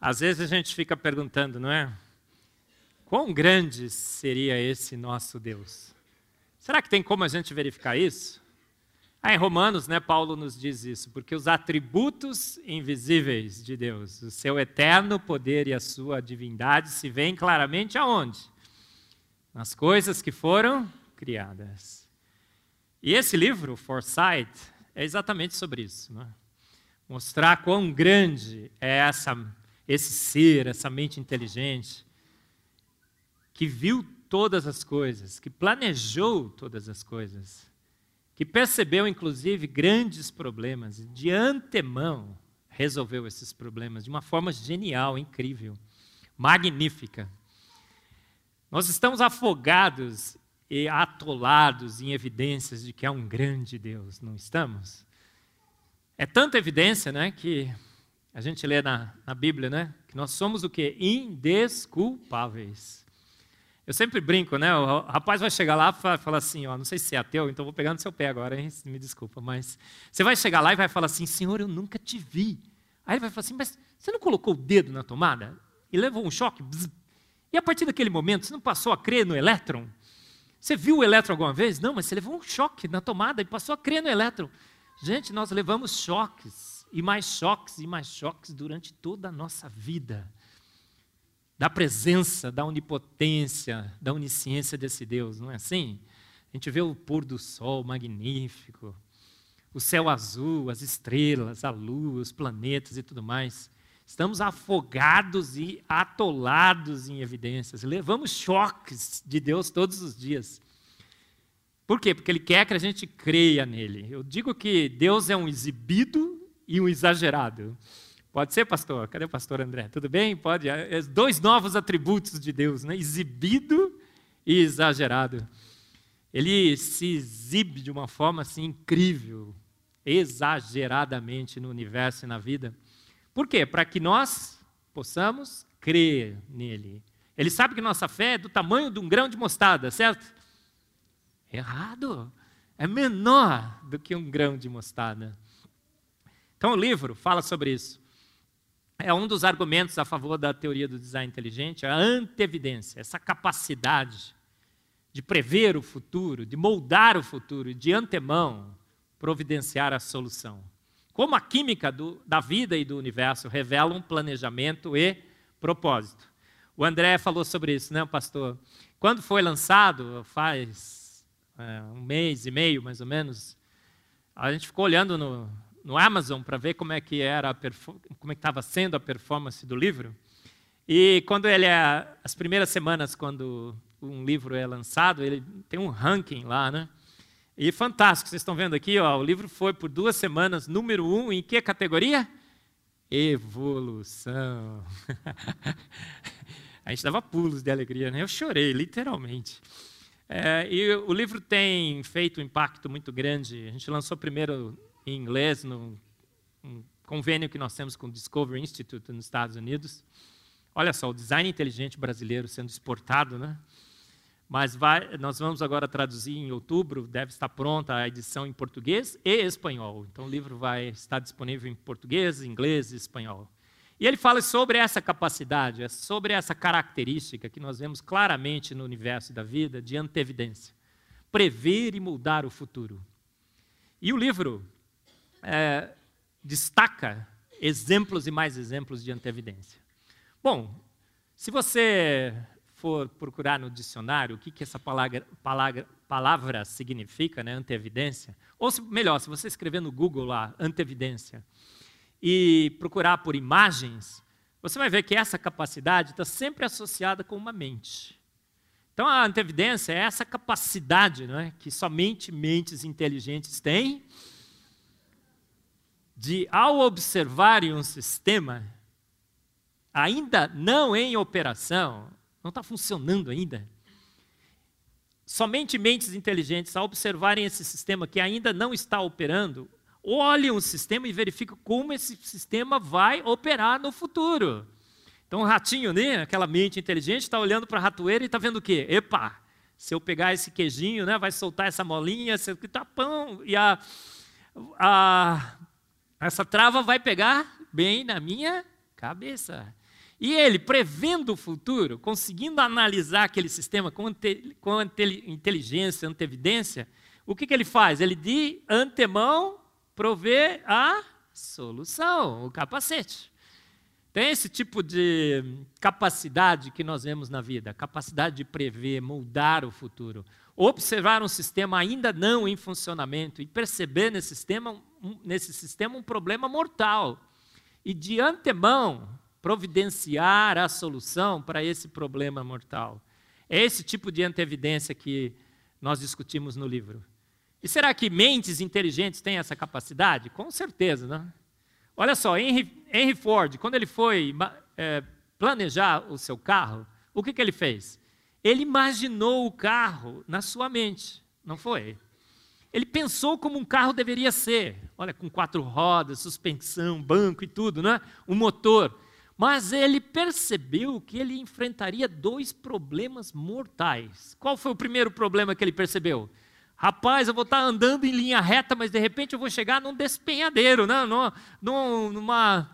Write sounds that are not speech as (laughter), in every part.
Às vezes a gente fica perguntando, não é? Quão grande seria esse nosso Deus? Será que tem como a gente verificar isso? Ah, em Romanos, né, Paulo nos diz isso, porque os atributos invisíveis de Deus, o seu eterno poder e a sua divindade se veem claramente aonde? Nas coisas que foram criadas. E esse livro, Foresight, é exatamente sobre isso. Né? Mostrar quão grande é essa esse ser, essa mente inteligente, que viu todas as coisas, que planejou todas as coisas, que percebeu inclusive grandes problemas, de antemão resolveu esses problemas de uma forma genial, incrível, magnífica. Nós estamos afogados e atolados em evidências de que há um grande Deus, não estamos? É tanta evidência, né, que a gente lê na, na Bíblia, né? Que nós somos o quê? Indesculpáveis. Eu sempre brinco, né? O rapaz vai chegar lá e falar assim, ó, não sei se é ateu, então vou pegar no seu pé agora, hein? Me desculpa, mas você vai chegar lá e vai falar assim, Senhor, eu nunca te vi. Aí ele vai falar assim, mas você não colocou o dedo na tomada e levou um choque? Bzz. E a partir daquele momento, você não passou a crer no elétron? Você viu o elétron alguma vez? Não, mas você levou um choque na tomada e passou a crer no elétron. Gente, nós levamos choques e mais choques e mais choques durante toda a nossa vida. Da presença, da onipotência, da onisciência desse Deus, não é assim? A gente vê o pôr do sol magnífico, o céu azul, as estrelas, a lua, os planetas e tudo mais. Estamos afogados e atolados em evidências. Levamos choques de Deus todos os dias. Por quê? Porque Ele quer que a gente creia nele. Eu digo que Deus é um exibido e um exagerado. Pode ser, pastor? Cadê o pastor André? Tudo bem? Pode. É, é dois novos atributos de Deus, né? exibido e exagerado. Ele se exibe de uma forma assim incrível, exageradamente no universo e na vida. Por quê? Para que nós possamos crer nele. Ele sabe que nossa fé é do tamanho de um grão de mostarda, certo? Errado. É menor do que um grão de mostarda. Então, o livro fala sobre isso. É um dos argumentos a favor da teoria do design inteligente, a antevidência, essa capacidade de prever o futuro, de moldar o futuro, de antemão providenciar a solução. Como a química do, da vida e do universo revelam planejamento e propósito. O André falou sobre isso, né, pastor? Quando foi lançado, faz é, um mês e meio, mais ou menos, a gente ficou olhando no, no Amazon para ver como é que era como é que estava sendo a performance do livro. E quando ele é as primeiras semanas quando um livro é lançado, ele tem um ranking lá, né? E fantástico, vocês estão vendo aqui, ó, o livro foi por duas semanas número um em que categoria? Evolução. (laughs) a gente dava pulos de alegria, né? Eu chorei, literalmente. É, e o livro tem feito um impacto muito grande. A gente lançou primeiro em inglês no um convênio que nós temos com o Discovery Institute nos Estados Unidos. Olha só, o design inteligente brasileiro sendo exportado, né? Mas vai, nós vamos agora traduzir em outubro, deve estar pronta a edição em português e espanhol. Então o livro vai estar disponível em português, inglês e espanhol. E ele fala sobre essa capacidade, é sobre essa característica que nós vemos claramente no universo da vida de antevidência. Prever e mudar o futuro. E o livro é, destaca exemplos e mais exemplos de antevidência. Bom, se você for procurar no dicionário o que, que essa palavra, palavra, palavra significa, né, antevidência, ou se, melhor, se você escrever no Google lá, antevidência, e procurar por imagens, você vai ver que essa capacidade está sempre associada com uma mente. Então, a antevidência é essa capacidade né, que somente mentes inteligentes têm de, ao observarem um sistema ainda não em operação, não está funcionando ainda, somente mentes inteligentes, ao observarem esse sistema que ainda não está operando, olhem o sistema e verificam como esse sistema vai operar no futuro. Então, o ratinho, né, aquela mente inteligente, está olhando para a ratoeira e está vendo o quê? Epa, se eu pegar esse queijinho, né, vai soltar essa molinha, esse tapão, e a, a essa trava vai pegar bem na minha cabeça. E ele, prevendo o futuro, conseguindo analisar aquele sistema com, ante, com ante, inteligência, antevidência, o que, que ele faz? Ele de antemão provê a solução, o capacete. Tem esse tipo de capacidade que nós vemos na vida, capacidade de prever, moldar o futuro, observar um sistema ainda não em funcionamento e perceber nesse sistema, nesse sistema um problema mortal e de antemão providenciar a solução para esse problema mortal. É esse tipo de antevidência que nós discutimos no livro. E será que mentes inteligentes têm essa capacidade? Com certeza, né? Olha só, Henry, Henry Ford, quando ele foi é, planejar o seu carro, o que, que ele fez? Ele imaginou o carro na sua mente, não foi? Ele pensou como um carro deveria ser. Olha, com quatro rodas, suspensão, banco e tudo, né? Um motor. Mas ele percebeu que ele enfrentaria dois problemas mortais. Qual foi o primeiro problema que ele percebeu? Rapaz, eu vou estar andando em linha reta, mas de repente eu vou chegar num despenhadeiro, né? numa, numa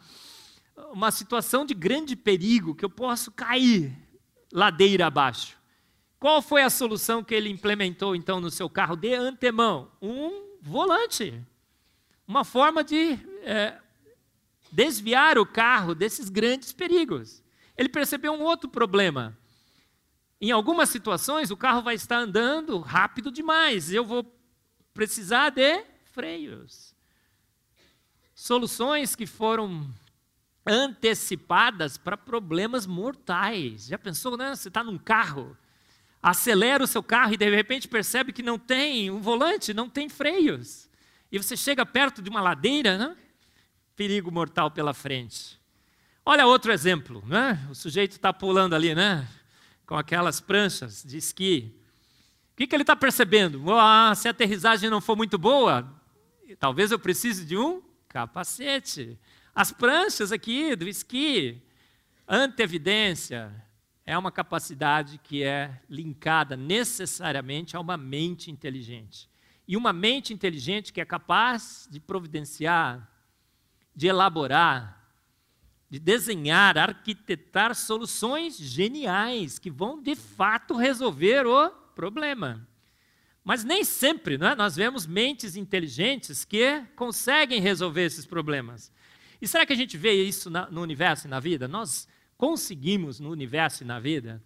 uma situação de grande perigo, que eu posso cair ladeira abaixo. Qual foi a solução que ele implementou então no seu carro de antemão? Um volante. Uma forma de é, desviar o carro desses grandes perigos. Ele percebeu um outro problema. Em algumas situações, o carro vai estar andando rápido demais. Eu vou precisar de freios. Soluções que foram antecipadas para problemas mortais. Já pensou, né? Você está num carro, acelera o seu carro e de repente percebe que não tem um volante, não tem freios. E você chega perto de uma ladeira, né? Perigo mortal pela frente. Olha outro exemplo, né? O sujeito está pulando ali, né? com aquelas pranchas de esqui. O que, que ele está percebendo? Se a aterrissagem não for muito boa, talvez eu precise de um capacete. As pranchas aqui do esqui, antevidência, é uma capacidade que é linkada necessariamente a uma mente inteligente. E uma mente inteligente que é capaz de providenciar, de elaborar, de desenhar, arquitetar soluções geniais que vão de fato resolver o problema. Mas nem sempre é? nós vemos mentes inteligentes que conseguem resolver esses problemas. E será que a gente vê isso na, no universo e na vida? Nós conseguimos, no universo e na vida,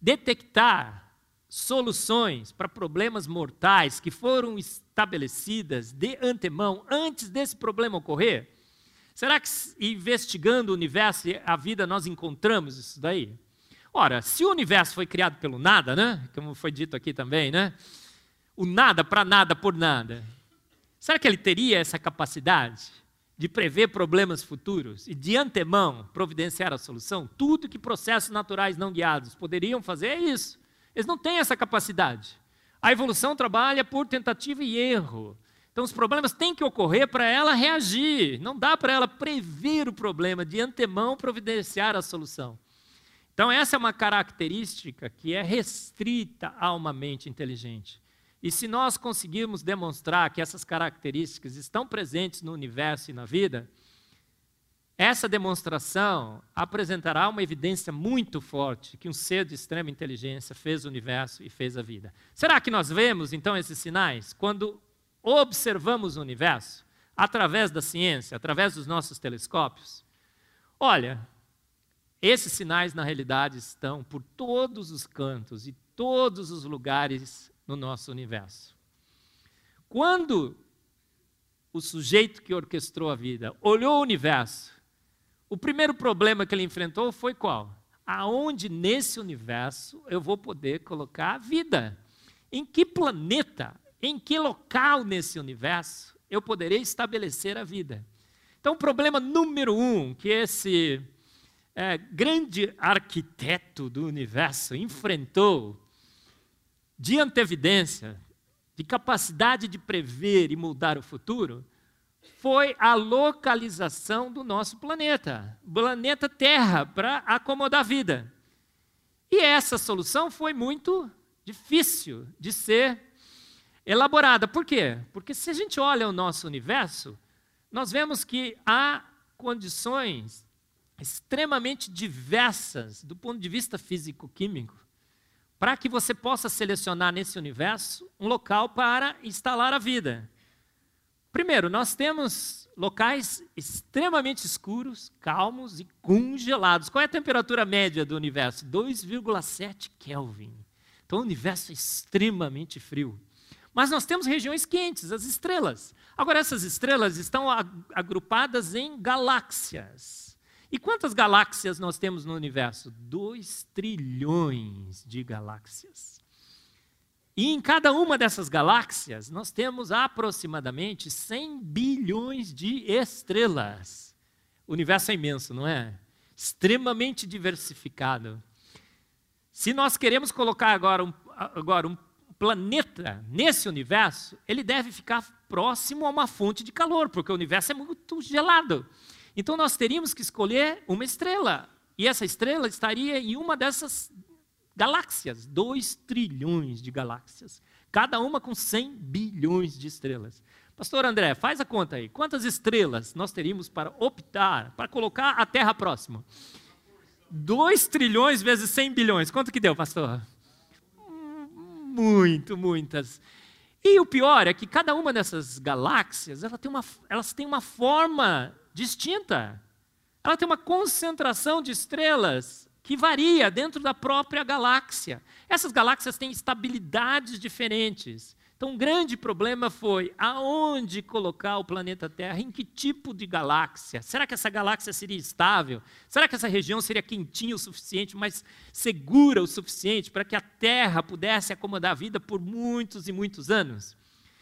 detectar soluções para problemas mortais que foram estabelecidas de antemão antes desse problema ocorrer? Será que investigando o universo e a vida nós encontramos isso daí? Ora, se o universo foi criado pelo nada, né? Como foi dito aqui também, né? O nada para nada por nada. Será que ele teria essa capacidade de prever problemas futuros e de antemão providenciar a solução? Tudo que processos naturais não guiados poderiam fazer é isso. Eles não têm essa capacidade. A evolução trabalha por tentativa e erro. Então, os problemas têm que ocorrer para ela reagir. Não dá para ela prever o problema, de antemão providenciar a solução. Então, essa é uma característica que é restrita a uma mente inteligente. E se nós conseguirmos demonstrar que essas características estão presentes no universo e na vida, essa demonstração apresentará uma evidência muito forte que um ser de extrema inteligência fez o universo e fez a vida. Será que nós vemos então esses sinais quando observamos o universo através da ciência, através dos nossos telescópios, olha, esses sinais na realidade estão por todos os cantos e todos os lugares no nosso universo. Quando o sujeito que orquestrou a vida olhou o universo, o primeiro problema que ele enfrentou foi qual? Aonde nesse universo eu vou poder colocar a vida? Em que planeta em que local nesse universo eu poderei estabelecer a vida? Então, o problema número um que esse é, grande arquiteto do universo enfrentou, de antevidência, de capacidade de prever e mudar o futuro, foi a localização do nosso planeta, planeta Terra, para acomodar a vida. E essa solução foi muito difícil de ser elaborada. Por quê? Porque se a gente olha o nosso universo, nós vemos que há condições extremamente diversas do ponto de vista físico-químico, para que você possa selecionar nesse universo um local para instalar a vida. Primeiro, nós temos locais extremamente escuros, calmos e congelados. Qual é a temperatura média do universo? 2,7 Kelvin. Então, o universo é extremamente frio. Mas nós temos regiões quentes, as estrelas. Agora, essas estrelas estão agrupadas em galáxias. E quantas galáxias nós temos no universo? 2 trilhões de galáxias. E em cada uma dessas galáxias, nós temos aproximadamente 100 bilhões de estrelas. O universo é imenso, não é? Extremamente diversificado. Se nós queremos colocar agora um, agora um planeta nesse universo, ele deve ficar próximo a uma fonte de calor, porque o universo é muito gelado. Então nós teríamos que escolher uma estrela. E essa estrela estaria em uma dessas galáxias, 2 trilhões de galáxias, cada uma com 100 bilhões de estrelas. Pastor André, faz a conta aí. Quantas estrelas nós teríamos para optar, para colocar a Terra próxima? 2 trilhões vezes 100 bilhões. Quanto que deu, pastor? Muito, muitas. E o pior é que cada uma dessas galáxias, ela tem uma, elas têm uma forma distinta. Ela tem uma concentração de estrelas que varia dentro da própria galáxia. Essas galáxias têm estabilidades diferentes. Então, um grande problema foi aonde colocar o planeta Terra, em que tipo de galáxia? Será que essa galáxia seria estável? Será que essa região seria quentinha o suficiente, mas segura o suficiente para que a Terra pudesse acomodar a vida por muitos e muitos anos?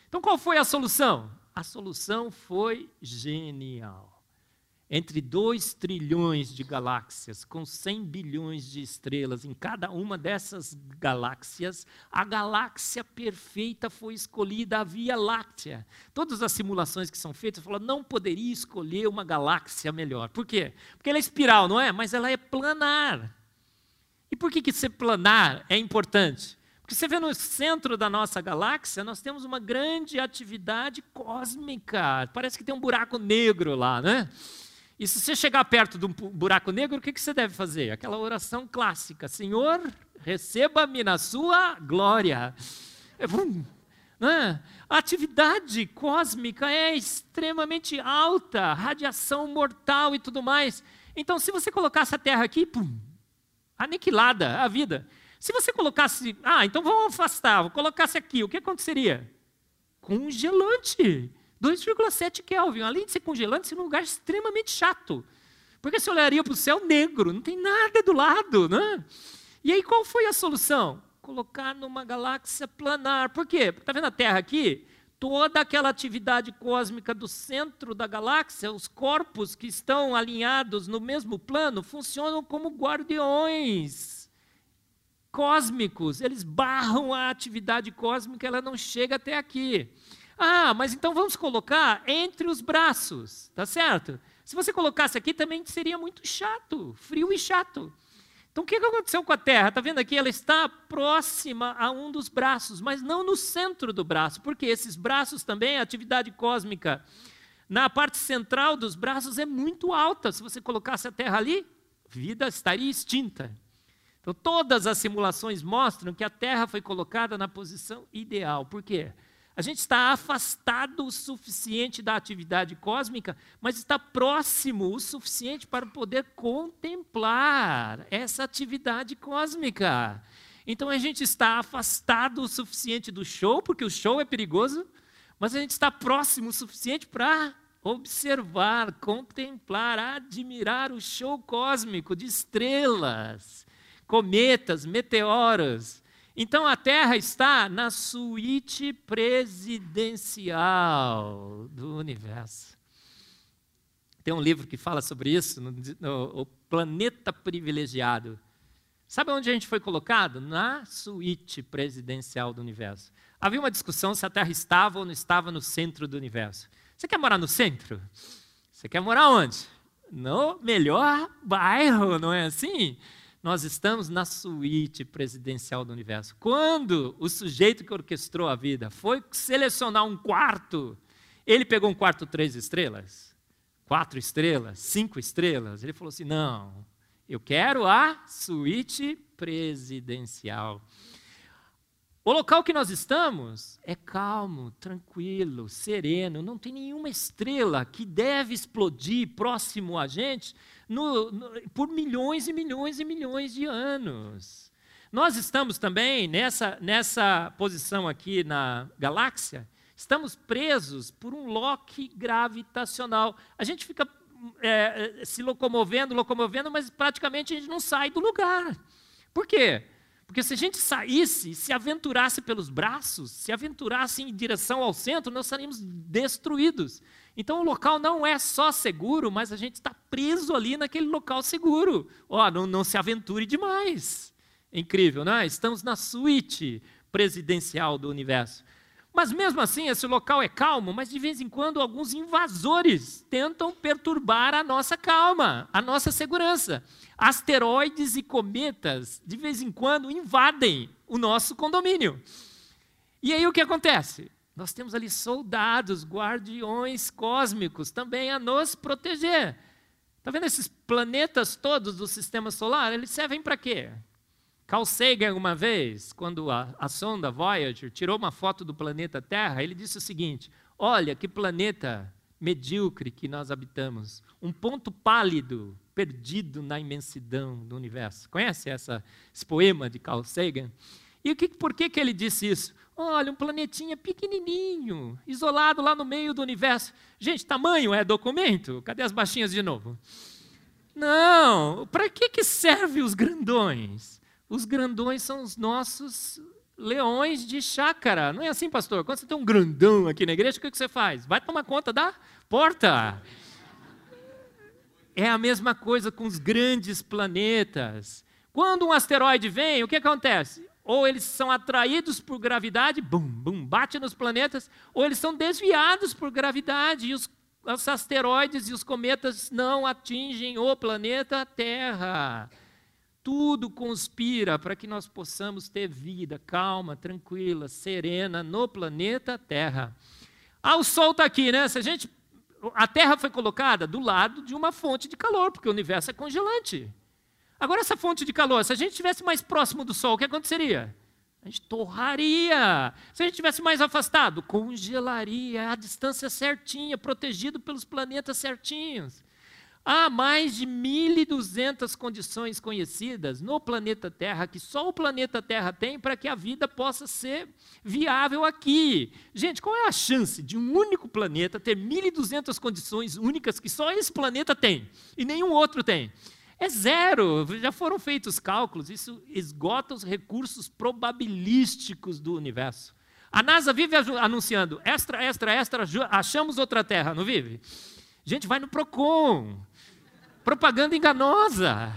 Então, qual foi a solução? A solução foi genial entre 2 trilhões de galáxias, com 100 bilhões de estrelas em cada uma dessas galáxias, a galáxia perfeita foi escolhida, a Via Láctea. Todas as simulações que são feitas falam, não poderia escolher uma galáxia melhor. Por quê? Porque ela é espiral, não é? Mas ela é planar. E por que, que ser planar é importante? Porque você vê no centro da nossa galáxia, nós temos uma grande atividade cósmica. Parece que tem um buraco negro lá, né? E se você chegar perto de um buraco negro, o que você deve fazer? Aquela oração clássica: Senhor, receba-me na sua glória. É, né? A atividade cósmica é extremamente alta, radiação mortal e tudo mais. Então, se você colocasse a Terra aqui, pum, aniquilada a vida. Se você colocasse, ah, então vamos afastar, colocasse aqui, o que aconteceria? Congelante. 2,7 Kelvin. Além de ser congelante, ser um lugar extremamente chato. Porque você olharia para o céu negro, não tem nada do lado. Né? E aí qual foi a solução? Colocar numa galáxia planar. Por quê? Está vendo a Terra aqui? Toda aquela atividade cósmica do centro da galáxia, os corpos que estão alinhados no mesmo plano, funcionam como guardiões cósmicos. Eles barram a atividade cósmica, ela não chega até aqui. Ah, mas então vamos colocar entre os braços, tá certo? Se você colocasse aqui também seria muito chato, frio e chato. Então o que aconteceu com a Terra? Está vendo aqui? Ela está próxima a um dos braços, mas não no centro do braço, porque esses braços também, a atividade cósmica na parte central dos braços é muito alta. Se você colocasse a Terra ali, vida estaria extinta. Então todas as simulações mostram que a Terra foi colocada na posição ideal. Por quê? A gente está afastado o suficiente da atividade cósmica, mas está próximo o suficiente para poder contemplar essa atividade cósmica. Então a gente está afastado o suficiente do show, porque o show é perigoso, mas a gente está próximo o suficiente para observar, contemplar, admirar o show cósmico de estrelas, cometas, meteoros então a Terra está na suíte presidencial do universo. Tem um livro que fala sobre isso, no, no, o planeta privilegiado. Sabe onde a gente foi colocado? Na suíte presidencial do universo. Havia uma discussão se a Terra estava ou não estava no centro do universo. Você quer morar no centro? Você quer morar onde? No melhor bairro, não é assim? Nós estamos na suíte presidencial do universo. Quando o sujeito que orquestrou a vida foi selecionar um quarto, ele pegou um quarto três estrelas? quatro estrelas, cinco estrelas. Ele falou assim: não, eu quero a suíte presidencial. O local que nós estamos é calmo, tranquilo, sereno, não tem nenhuma estrela que deve explodir próximo a gente no, no, por milhões e milhões e milhões de anos. Nós estamos também nessa, nessa posição aqui na galáxia, estamos presos por um lock gravitacional. A gente fica é, se locomovendo, locomovendo, mas praticamente a gente não sai do lugar. Por quê? Porque se a gente saísse, se aventurasse pelos braços, se aventurasse em direção ao centro, nós estaríamos destruídos. Então o local não é só seguro, mas a gente está preso ali naquele local seguro. Ó, oh, não, não se aventure demais. Incrível, não é? Estamos na suíte presidencial do universo. Mas mesmo assim, esse local é calmo, mas de vez em quando alguns invasores tentam perturbar a nossa calma, a nossa segurança. Asteroides e cometas, de vez em quando, invadem o nosso condomínio. E aí o que acontece? Nós temos ali soldados, guardiões cósmicos também a nos proteger. Está vendo esses planetas todos do sistema solar? Eles servem para quê? Carl Sagan, uma vez, quando a, a, sonda Voyager tirou uma foto do planeta Terra, ele disse o seguinte: Olha que planeta medíocre que nós habitamos, um ponto pálido, perdido na imensidão do universo. Conhece essa, esse poema de Carl Sagan? E que, por que, que ele disse isso? Olha, um planetinha pequenininho, isolado lá no meio do universo. Gente, tamanho é documento? Cadê as baixinhas de novo? Não, para que, que serve os grandões? Os grandões são os nossos leões de chácara. Não é assim, pastor? Quando você tem um grandão aqui na igreja, o que você faz? Vai tomar conta da porta. É a mesma coisa com os grandes planetas. Quando um asteroide vem, o que acontece? Ou eles são atraídos por gravidade, bum, bum, bate nos planetas, ou eles são desviados por gravidade e os, os asteroides e os cometas não atingem o planeta Terra. Tudo conspira para que nós possamos ter vida calma, tranquila, serena no planeta Terra. Ah, o Sol está aqui, né? Se a gente, a Terra foi colocada do lado de uma fonte de calor, porque o universo é congelante. Agora, essa fonte de calor, se a gente estivesse mais próximo do Sol, o que aconteceria? A gente torraria. Se a gente estivesse mais afastado, congelaria a distância certinha, protegido pelos planetas certinhos. Há mais de 1.200 condições conhecidas no planeta Terra, que só o planeta Terra tem para que a vida possa ser viável aqui. Gente, qual é a chance de um único planeta ter 1.200 condições únicas que só esse planeta tem e nenhum outro tem? É zero. Já foram feitos cálculos, isso esgota os recursos probabilísticos do universo. A NASA vive anunciando: extra, extra, extra, achamos outra Terra, não vive? Gente, vai no PROCON propaganda enganosa.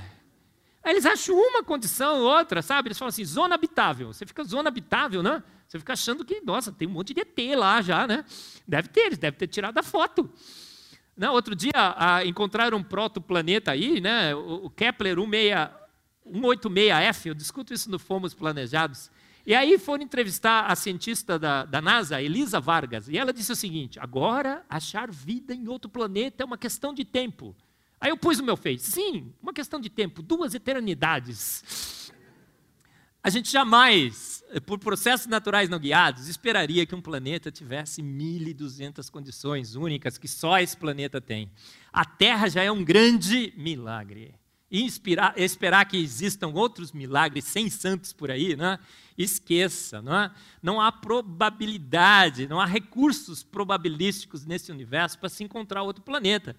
Aí eles acham uma condição, outra, sabe? Eles falam assim, zona habitável. Você fica zona habitável, né? Você fica achando que, nossa, tem um monte de ET lá já, né? Deve ter, eles devem ter tirado a foto. Não, outro dia a, encontraram um protoplaneta aí, né? O, Kepler 186F, eu discuto isso no Fomos Planejados. E aí foram entrevistar a cientista da, da NASA, Elisa Vargas, e ela disse o seguinte: agora achar vida em outro planeta é uma questão de tempo. Aí eu pus no meu Face, sim, uma questão de tempo, duas eternidades. A gente jamais, por processos naturais não guiados, esperaria que um planeta tivesse 1.200 condições únicas que só esse planeta tem. A Terra já é um grande milagre. E inspirar, esperar que existam outros milagres sem santos por aí, né? esqueça. Não, é? não há probabilidade, não há recursos probabilísticos nesse universo para se encontrar outro planeta.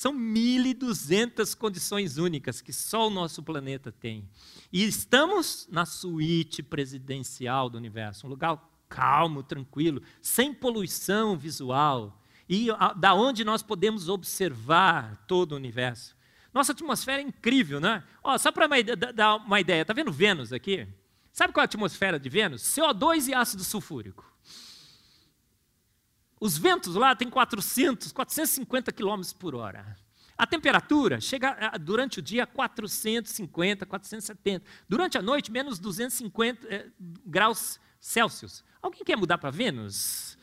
São 1.200 condições únicas que só o nosso planeta tem. E estamos na suíte presidencial do universo, um lugar calmo, tranquilo, sem poluição visual, e da onde nós podemos observar todo o universo. Nossa atmosfera é incrível, né? Ó, só para dar uma ideia, tá vendo Vênus aqui? Sabe qual é a atmosfera de Vênus? CO2 e ácido sulfúrico. Os ventos lá têm 400, 450 quilômetros por hora. A temperatura chega durante o dia a 450, 470. Durante a noite, menos 250 eh, graus Celsius. Alguém quer mudar para Vênus?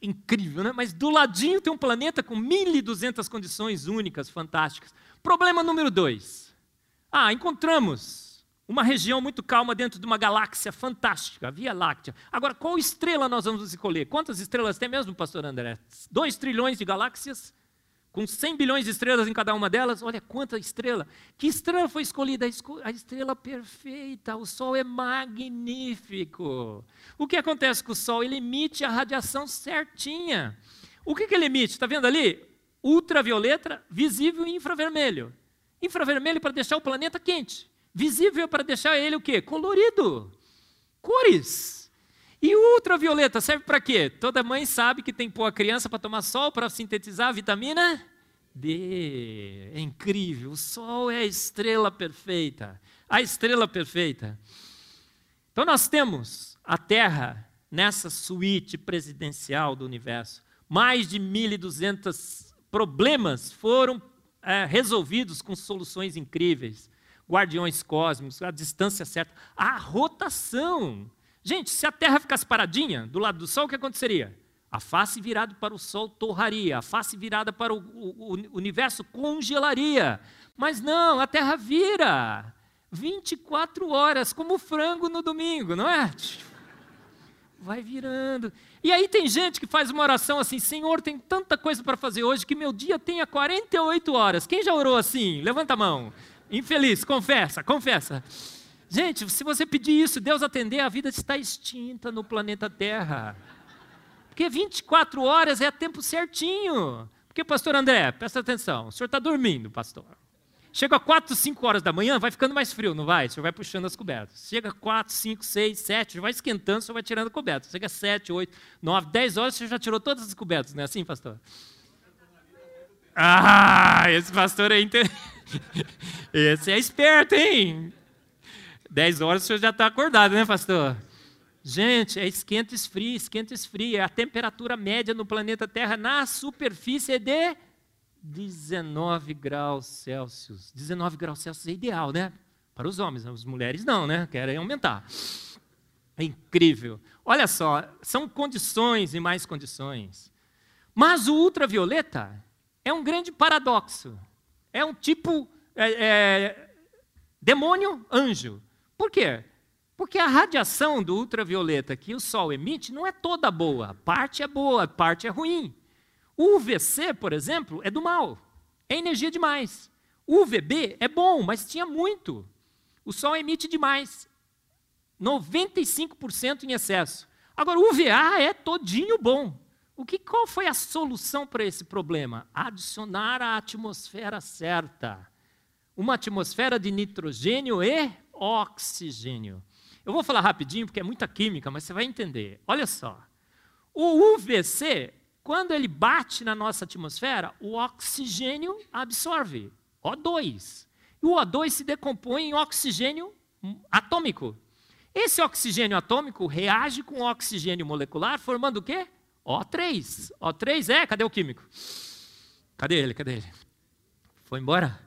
incrível, né? Mas do ladinho tem um planeta com 1.200 condições únicas, fantásticas. Problema número dois. Ah, encontramos uma região muito calma dentro de uma galáxia fantástica, a Via Láctea. Agora, qual estrela nós vamos escolher? Quantas estrelas tem mesmo, pastor André? 2 trilhões de galáxias? com 100 bilhões de estrelas em cada uma delas, olha quanta estrela. Que estrela foi escolhida? A estrela perfeita. O Sol é magnífico. O que acontece com o Sol? Ele emite a radiação certinha. O que, que ele emite? Está vendo ali? Ultravioleta, visível e infravermelho. Infravermelho para deixar o planeta quente. Visível para deixar ele o quê? Colorido. Cores. E ultravioleta serve para quê? Toda mãe sabe que tem que pôr a criança para tomar sol para sintetizar a vitamina D. É incrível. O sol é a estrela perfeita. A estrela perfeita. Então nós temos a Terra nessa suíte presidencial do universo. Mais de 1.200 problemas foram é, resolvidos com soluções incríveis. Guardiões cósmicos, a distância certa, a rotação Gente, se a Terra ficasse paradinha do lado do Sol, o que aconteceria? A face virada para o Sol torraria, a face virada para o, o, o universo congelaria. Mas não, a Terra vira 24 horas, como frango no domingo, não é? Vai virando. E aí tem gente que faz uma oração assim: Senhor, tem tanta coisa para fazer hoje que meu dia tenha 48 horas. Quem já orou assim? Levanta a mão. Infeliz, confessa, confessa. Gente, se você pedir isso, Deus atender, a vida está extinta no planeta Terra. Porque 24 horas é tempo certinho. Porque, pastor André, presta atenção, o senhor está dormindo, pastor. Chega a 4, 5 horas da manhã, vai ficando mais frio, não vai? O senhor vai puxando as cobertas. Chega a 4, 5, 6, 7, vai esquentando, o senhor vai tirando a coberta. Chega a 7, 8, 9, 10 horas, o senhor já tirou todas as cobertas, não é assim, pastor? Ah, esse pastor é inter... (laughs) (laughs) Esse é esperto, hein? 10 horas o senhor já está acordado, né, pastor? Gente, é esquenta e esfria, esquenta e esfria. A temperatura média no planeta Terra na superfície é de 19 graus Celsius. 19 graus Celsius é ideal, né? Para os homens, as mulheres não, né? Querem aumentar. É incrível. Olha só, são condições e mais condições. Mas o ultravioleta é um grande paradoxo. É um tipo é, é, demônio, anjo. Por quê? Porque a radiação do ultravioleta que o Sol emite não é toda boa. Parte é boa, parte é ruim. O UVC, por exemplo, é do mal. É energia demais. O UVB é bom, mas tinha muito. O Sol emite demais. 95% em excesso. Agora, o UVA é todinho bom. O que, qual foi a solução para esse problema? Adicionar a atmosfera certa. Uma atmosfera de nitrogênio e oxigênio. Eu vou falar rapidinho porque é muita química, mas você vai entender. Olha só. O UVC, quando ele bate na nossa atmosfera, o oxigênio absorve O2. E o O2 se decompõe em oxigênio atômico. Esse oxigênio atômico reage com o oxigênio molecular, formando o quê? O3. O3 é, cadê o químico? Cadê ele? Cadê ele? Foi embora?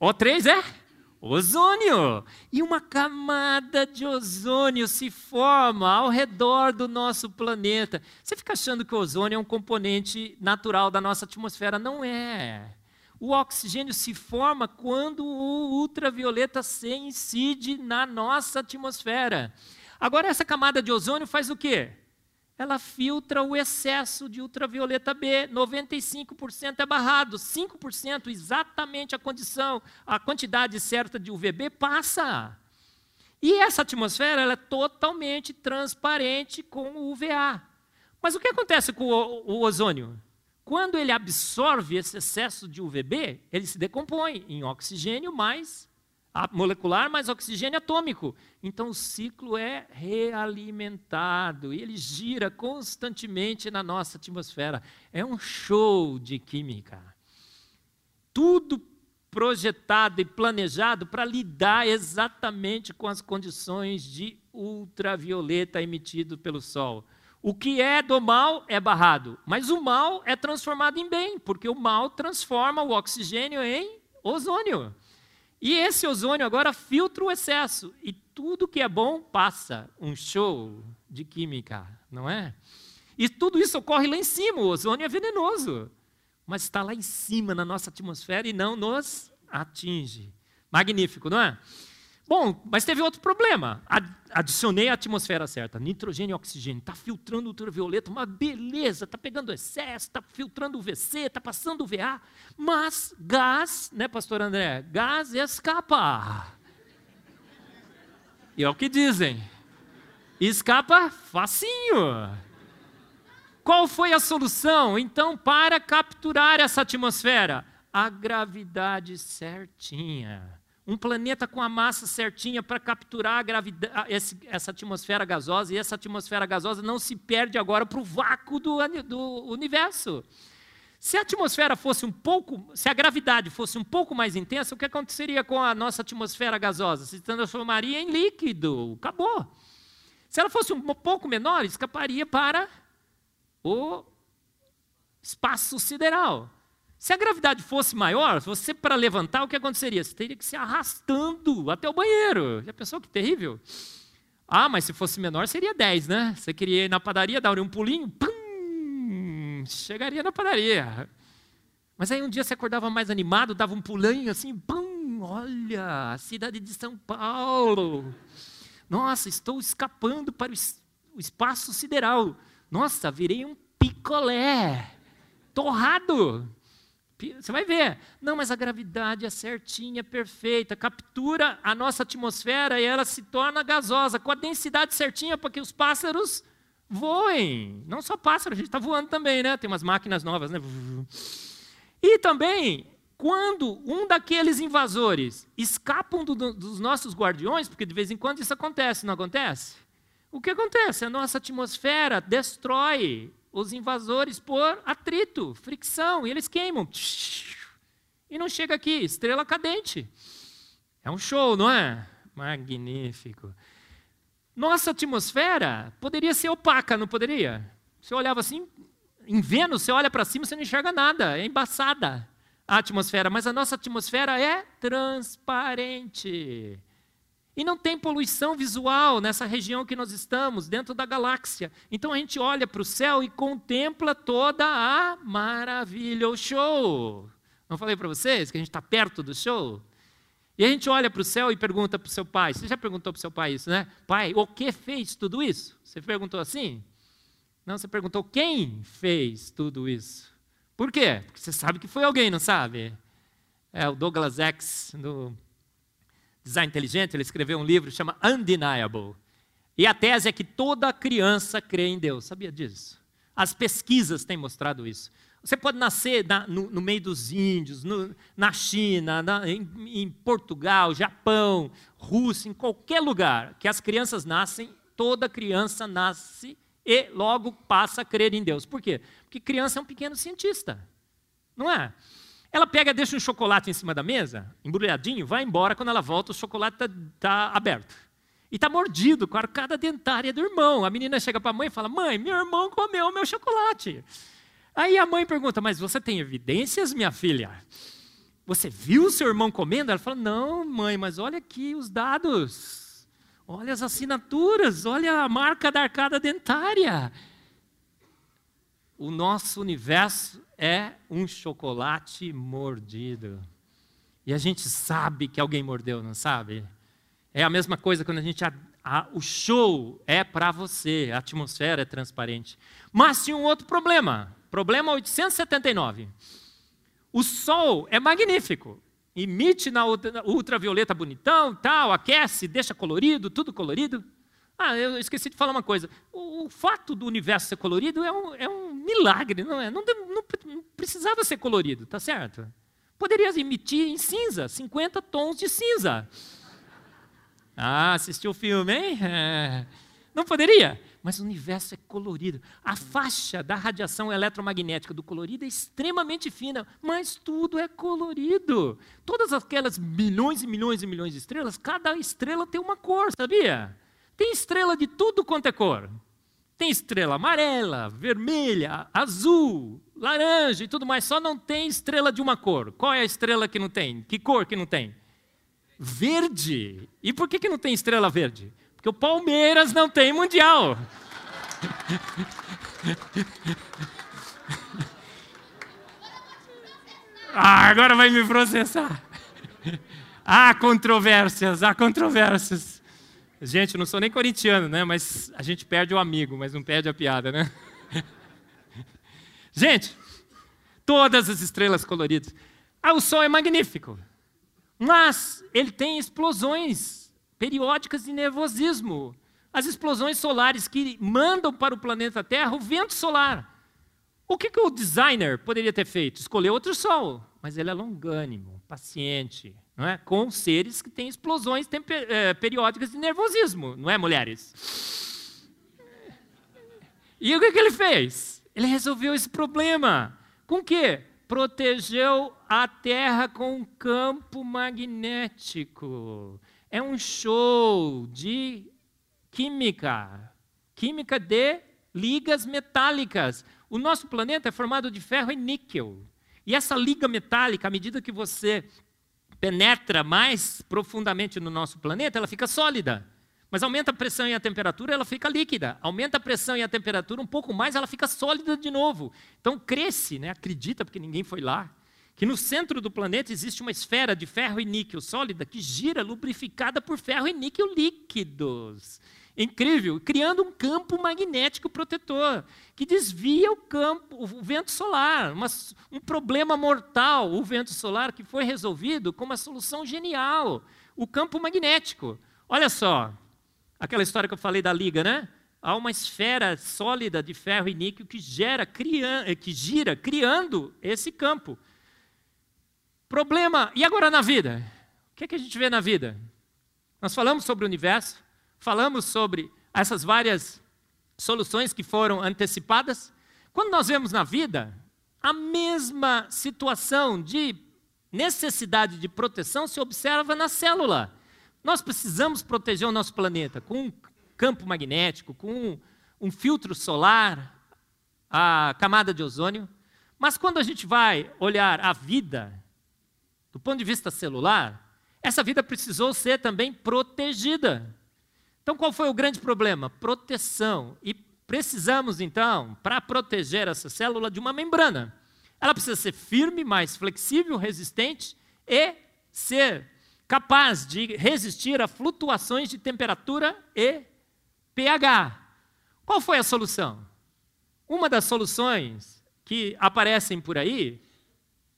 O3 é Ozônio! E uma camada de ozônio se forma ao redor do nosso planeta. Você fica achando que o ozônio é um componente natural da nossa atmosfera? Não é. O oxigênio se forma quando o ultravioleta C incide na nossa atmosfera. Agora, essa camada de ozônio faz o quê? Ela filtra o excesso de ultravioleta B, 95% é barrado, 5% exatamente a condição, a quantidade certa de UVB passa. E essa atmosfera ela é totalmente transparente com o UVA. Mas o que acontece com o, o ozônio? Quando ele absorve esse excesso de UVB, ele se decompõe em oxigênio mais molecular mais oxigênio atômico. Então o ciclo é realimentado e ele gira constantemente na nossa atmosfera. É um show de química. Tudo projetado e planejado para lidar exatamente com as condições de ultravioleta emitido pelo Sol. O que é do mal é barrado, mas o mal é transformado em bem, porque o mal transforma o oxigênio em ozônio. E esse ozônio agora filtra o excesso e tudo que é bom passa. Um show de química, não é? E tudo isso ocorre lá em cima, o ozônio é venenoso. Mas está lá em cima na nossa atmosfera e não nos atinge. Magnífico, não é? Bom, mas teve outro problema. Adicionei a atmosfera certa, nitrogênio e oxigênio. Está filtrando ultravioleta, uma beleza. Está pegando excesso, está filtrando o VC, está passando o VA. Mas gás, né, pastor André? Gás escapa. E é o que dizem. Escapa facinho. Qual foi a solução, então, para capturar essa atmosfera? A gravidade certinha um planeta com a massa certinha para capturar essa atmosfera gasosa, e essa atmosfera gasosa não se perde agora para o vácuo do, do universo. Se a atmosfera fosse um pouco, se a gravidade fosse um pouco mais intensa, o que aconteceria com a nossa atmosfera gasosa? Se transformaria em líquido, acabou. Se ela fosse um pouco menor, escaparia para o espaço sideral. Se a gravidade fosse maior, você para levantar, o que aconteceria? Você teria que se arrastando até o banheiro. Já pensou que terrível? Ah, mas se fosse menor, seria 10, né? Você queria ir na padaria, dar um pulinho, pum, chegaria na padaria. Mas aí um dia você acordava mais animado, dava um pulinho assim, pum, olha, a cidade de São Paulo. Nossa, estou escapando para o espaço sideral. Nossa, virei um picolé, torrado. Você vai ver. Não, mas a gravidade é certinha, é perfeita, captura a nossa atmosfera e ela se torna gasosa, com a densidade certinha para que os pássaros voem. Não só pássaros, a gente está voando também, né? Tem umas máquinas novas, né? E também, quando um daqueles invasores escapam do, dos nossos guardiões, porque de vez em quando isso acontece, não acontece? O que acontece? A nossa atmosfera destrói os invasores por atrito, fricção, e eles queimam. E não chega aqui, estrela cadente. É um show, não é? Magnífico. Nossa atmosfera poderia ser opaca, não poderia? Você olhava assim, em Vênus, você olha para cima, você não enxerga nada, é embaçada a atmosfera, mas a nossa atmosfera é transparente. E não tem poluição visual nessa região que nós estamos, dentro da galáxia. Então a gente olha para o céu e contempla toda a maravilha, o show. Não falei para vocês que a gente está perto do show? E a gente olha para o céu e pergunta para o seu pai. Você já perguntou para o seu pai isso, né? Pai, o que fez tudo isso? Você perguntou assim? Não, você perguntou quem fez tudo isso. Por quê? Porque você sabe que foi alguém, não sabe? É o Douglas X, no design inteligente, ele escreveu um livro chama Undeniable. E a tese é que toda criança crê em Deus. Sabia disso? As pesquisas têm mostrado isso. Você pode nascer na, no, no, meio dos índios, no, na China, na, em, em, Portugal, Japão, Rússia, em qualquer lugar que as crianças nascem, toda criança nasce e logo passa a crer em Deus. Por quê? Porque criança é um pequeno cientista, não é? Ela pega, deixa um chocolate em cima da mesa, embrulhadinho, vai embora, quando ela volta, o chocolate está tá aberto. E está mordido com a arcada dentária do irmão. A menina chega para a mãe e fala: Mãe, meu irmão comeu o meu chocolate. Aí a mãe pergunta: Mas você tem evidências, minha filha? Você viu o seu irmão comendo? Ela fala: Não, mãe, mas olha aqui os dados. Olha as assinaturas, olha a marca da arcada dentária. O nosso universo é um chocolate mordido. E a gente sabe que alguém mordeu, não sabe? É a mesma coisa quando a gente. A, a, o show é para você, a atmosfera é transparente. Mas tinha um outro problema. Problema 879. O sol é magnífico. Emite na ultravioleta bonitão, tal, aquece, deixa colorido, tudo colorido. Ah, eu esqueci de falar uma coisa. O, o fato do universo ser colorido é um, é um milagre, não é? Não, não, não, precisava ser colorido, tá certo? Poderia emitir em cinza, 50 tons de cinza. Ah, assistiu o filme, hein? É. Não poderia? Mas o universo é colorido. A faixa da radiação eletromagnética do colorido é extremamente fina, mas tudo é colorido. Todas aquelas milhões e milhões e milhões de estrelas, cada estrela tem uma cor, sabia? Tem estrela de tudo quanto é cor. Tem estrela amarela, vermelha, azul, laranja e tudo mais. Só não tem estrela de uma cor. Qual é a estrela que não tem? Que cor que não tem? Verde. E por que, que não tem estrela verde? Porque o Palmeiras não tem mundial. (laughs) ah, agora vai me processar. Há controvérsias, há controvérsias. Gente, não sou nem corintiano, né? Mas a gente perde o amigo, mas não perde a piada, né? (laughs) Gente, todas as estrelas coloridas. Ah, o Sol é magnífico, mas ele tem explosões periódicas de nervosismo. As explosões solares que mandam para o planeta Terra o vento solar. O que, que o designer poderia ter feito? Escolher outro Sol, mas ele é longânimo, paciente, não é? com seres que têm explosões é, periódicas de nervosismo, não é, mulheres? E o que, que ele fez? Ele resolveu esse problema. Com o quê? Protegeu a Terra com um campo magnético. É um show de química. Química de ligas metálicas. O nosso planeta é formado de ferro e níquel. E essa liga metálica, à medida que você penetra mais profundamente no nosso planeta, ela fica sólida. Mas aumenta a pressão e a temperatura, ela fica líquida. Aumenta a pressão e a temperatura um pouco mais, ela fica sólida de novo. Então cresce, né? acredita, porque ninguém foi lá, que no centro do planeta existe uma esfera de ferro e níquel sólida que gira lubrificada por ferro e níquel líquidos. Incrível, criando um campo magnético protetor que desvia o campo, o vento solar, uma, um problema mortal, o vento solar que foi resolvido com uma solução genial, o campo magnético. Olha só, Aquela história que eu falei da liga, né? Há uma esfera sólida de ferro e níquel que, gera, cria, eh, que gira, criando esse campo. Problema, e agora na vida? O que, é que a gente vê na vida? Nós falamos sobre o universo, falamos sobre essas várias soluções que foram antecipadas. Quando nós vemos na vida, a mesma situação de necessidade de proteção se observa na célula. Nós precisamos proteger o nosso planeta com um campo magnético, com um, um filtro solar, a camada de ozônio. Mas quando a gente vai olhar a vida, do ponto de vista celular, essa vida precisou ser também protegida. Então, qual foi o grande problema? Proteção. E precisamos, então, para proteger essa célula, de uma membrana. Ela precisa ser firme, mais flexível, resistente e ser capaz de resistir a flutuações de temperatura e pH. Qual foi a solução? Uma das soluções que aparecem por aí,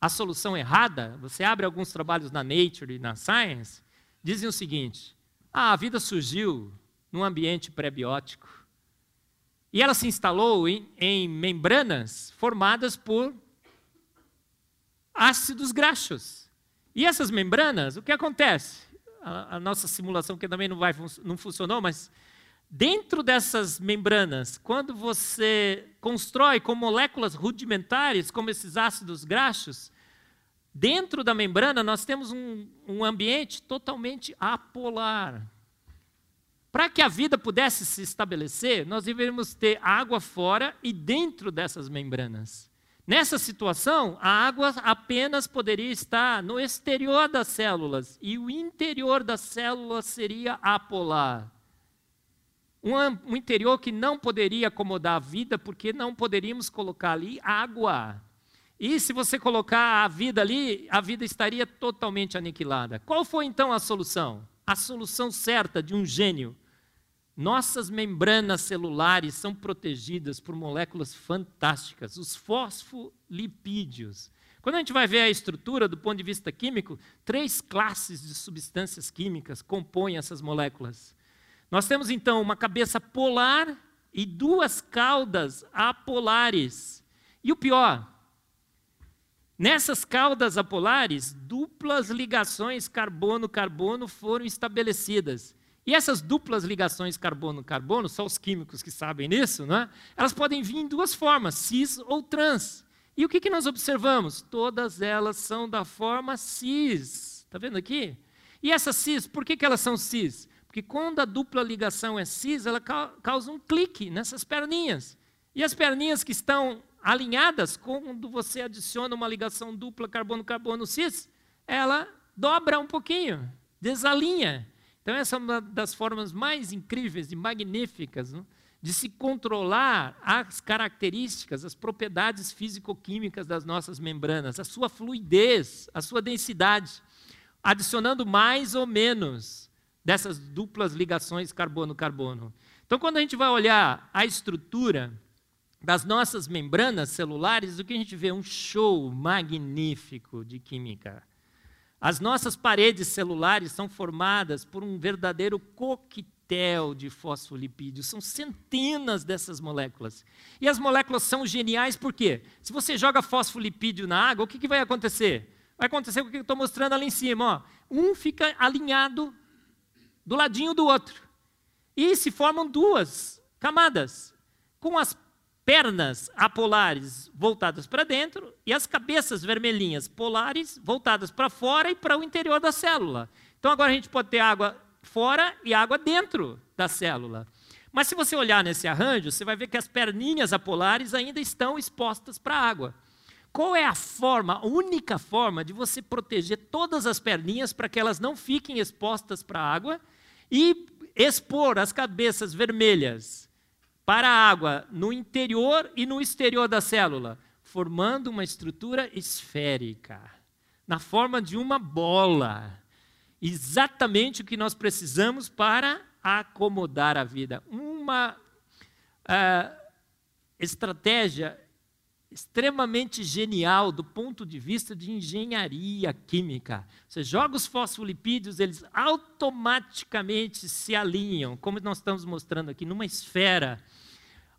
a solução errada, você abre alguns trabalhos na Nature e na Science, dizem o seguinte: ah, a vida surgiu num ambiente pré-biótico. E ela se instalou em, em membranas formadas por ácidos graxos. E essas membranas, o que acontece? A, a nossa simulação que também não, vai, não funcionou, mas dentro dessas membranas, quando você constrói com moléculas rudimentares, como esses ácidos graxos, dentro da membrana nós temos um, um ambiente totalmente apolar. Para que a vida pudesse se estabelecer, nós deveríamos ter água fora e dentro dessas membranas. Nessa situação, a água apenas poderia estar no exterior das células e o interior das células seria apolar. Um, um interior que não poderia acomodar a vida, porque não poderíamos colocar ali água. E se você colocar a vida ali, a vida estaria totalmente aniquilada. Qual foi então a solução? A solução certa de um gênio nossas membranas celulares são protegidas por moléculas fantásticas, os fosfolipídios. Quando a gente vai ver a estrutura do ponto de vista químico, três classes de substâncias químicas compõem essas moléculas. Nós temos então uma cabeça polar e duas caudas apolares. E o pior, nessas caudas apolares, duplas ligações carbono-carbono foram estabelecidas. E essas duplas ligações carbono-carbono, só os químicos que sabem disso, né? elas podem vir em duas formas, cis ou trans. E o que, que nós observamos? Todas elas são da forma cis. Está vendo aqui? E essas cis, por que, que elas são cis? Porque quando a dupla ligação é cis, ela causa um clique nessas perninhas. E as perninhas que estão alinhadas, quando você adiciona uma ligação dupla carbono-carbono cis, ela dobra um pouquinho, desalinha. Então, essa é uma das formas mais incríveis e magníficas né, de se controlar as características, as propriedades físico-químicas das nossas membranas, a sua fluidez, a sua densidade, adicionando mais ou menos dessas duplas ligações carbono-carbono. Então, quando a gente vai olhar a estrutura das nossas membranas celulares, o que a gente vê? Um show magnífico de química. As nossas paredes celulares são formadas por um verdadeiro coquetel de fosfolipídios. São centenas dessas moléculas. E as moléculas são geniais por quê? Se você joga fosfolipídio na água, o que, que vai acontecer? Vai acontecer o que eu estou mostrando ali em cima. Ó. Um fica alinhado do ladinho do outro. E se formam duas camadas, com as pernas apolares voltadas para dentro e as cabeças vermelhinhas polares voltadas para fora e para o interior da célula. Então agora a gente pode ter água fora e água dentro da célula. Mas se você olhar nesse arranjo, você vai ver que as perninhas apolares ainda estão expostas para a água. Qual é a forma, a única forma de você proteger todas as perninhas para que elas não fiquem expostas para a água e expor as cabeças vermelhas para a água no interior e no exterior da célula, formando uma estrutura esférica, na forma de uma bola. Exatamente o que nós precisamos para acomodar a vida. Uma uh, estratégia extremamente genial do ponto de vista de engenharia química. Você joga os fosfolipídios, eles automaticamente se alinham, como nós estamos mostrando aqui, numa esfera,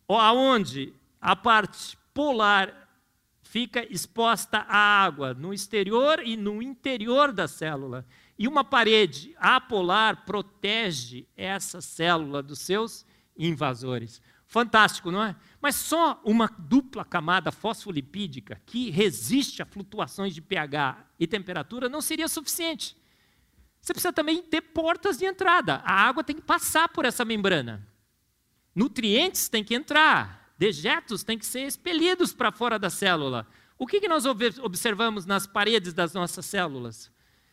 aonde a parte polar fica exposta à água no exterior e no interior da célula. E uma parede apolar protege essa célula dos seus invasores. Fantástico, não é? Mas só uma dupla camada fosfolipídica que resiste a flutuações de pH e temperatura não seria suficiente. Você precisa também ter portas de entrada. A água tem que passar por essa membrana. Nutrientes têm que entrar. Dejetos têm que ser expelidos para fora da célula. O que, que nós observamos nas paredes das nossas células?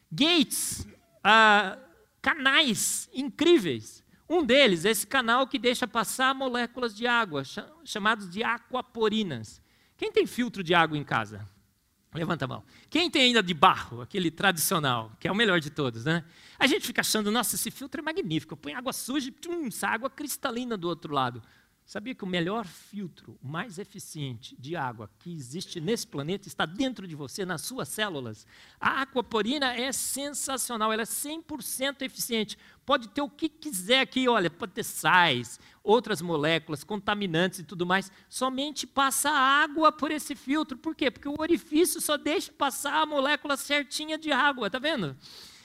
Gates, ah, canais incríveis um deles é esse canal que deixa passar moléculas de água, chamados de aquaporinas. Quem tem filtro de água em casa? Levanta a mão. Quem tem ainda de barro, aquele tradicional, que é o melhor de todos, né? A gente fica achando, nossa, esse filtro é magnífico. Põe água suja e tum, água cristalina do outro lado. Sabia que o melhor filtro, o mais eficiente de água que existe nesse planeta está dentro de você, nas suas células? A aquaporina é sensacional, ela é 100% eficiente. Pode ter o que quiser aqui, olha, pode ter sais, outras moléculas, contaminantes e tudo mais. Somente passa água por esse filtro. Por quê? Porque o orifício só deixa passar a molécula certinha de água, tá vendo?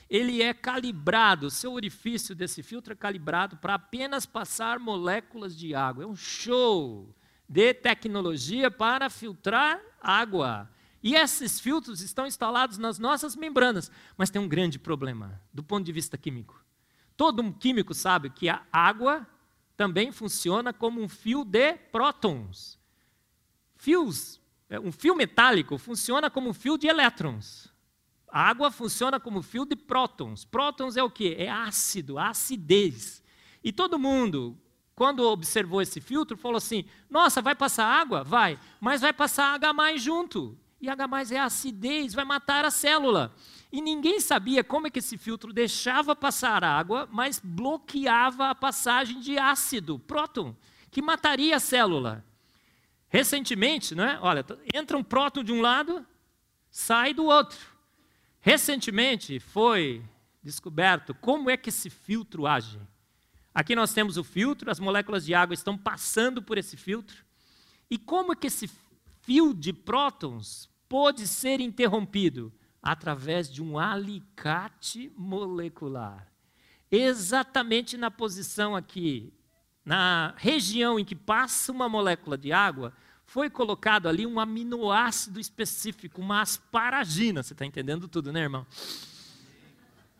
Ele é calibrado, o seu orifício desse filtro é calibrado para apenas passar moléculas de água. É um show de tecnologia para filtrar água. E esses filtros estão instalados nas nossas membranas, mas tem um grande problema do ponto de vista químico. Todo um químico sabe que a água também funciona como um fio de prótons. Fios, é, um fio metálico funciona como um fio de elétrons. A água funciona como fio de prótons. Prótons é o quê? É ácido, acidez. E todo mundo, quando observou esse filtro, falou assim: nossa, vai passar água? Vai, mas vai passar H junto. E H é acidez, vai matar a célula. E ninguém sabia como é que esse filtro deixava passar água, mas bloqueava a passagem de ácido, próton, que mataria a célula. Recentemente, né, olha, entra um próton de um lado, sai do outro. Recentemente foi descoberto como é que esse filtro age. Aqui nós temos o filtro, as moléculas de água estão passando por esse filtro. E como é que esse fio de prótons pode ser interrompido? Através de um alicate molecular. Exatamente na posição aqui, na região em que passa uma molécula de água, foi colocado ali um aminoácido específico, uma asparagina. Você está entendendo tudo, né, irmão?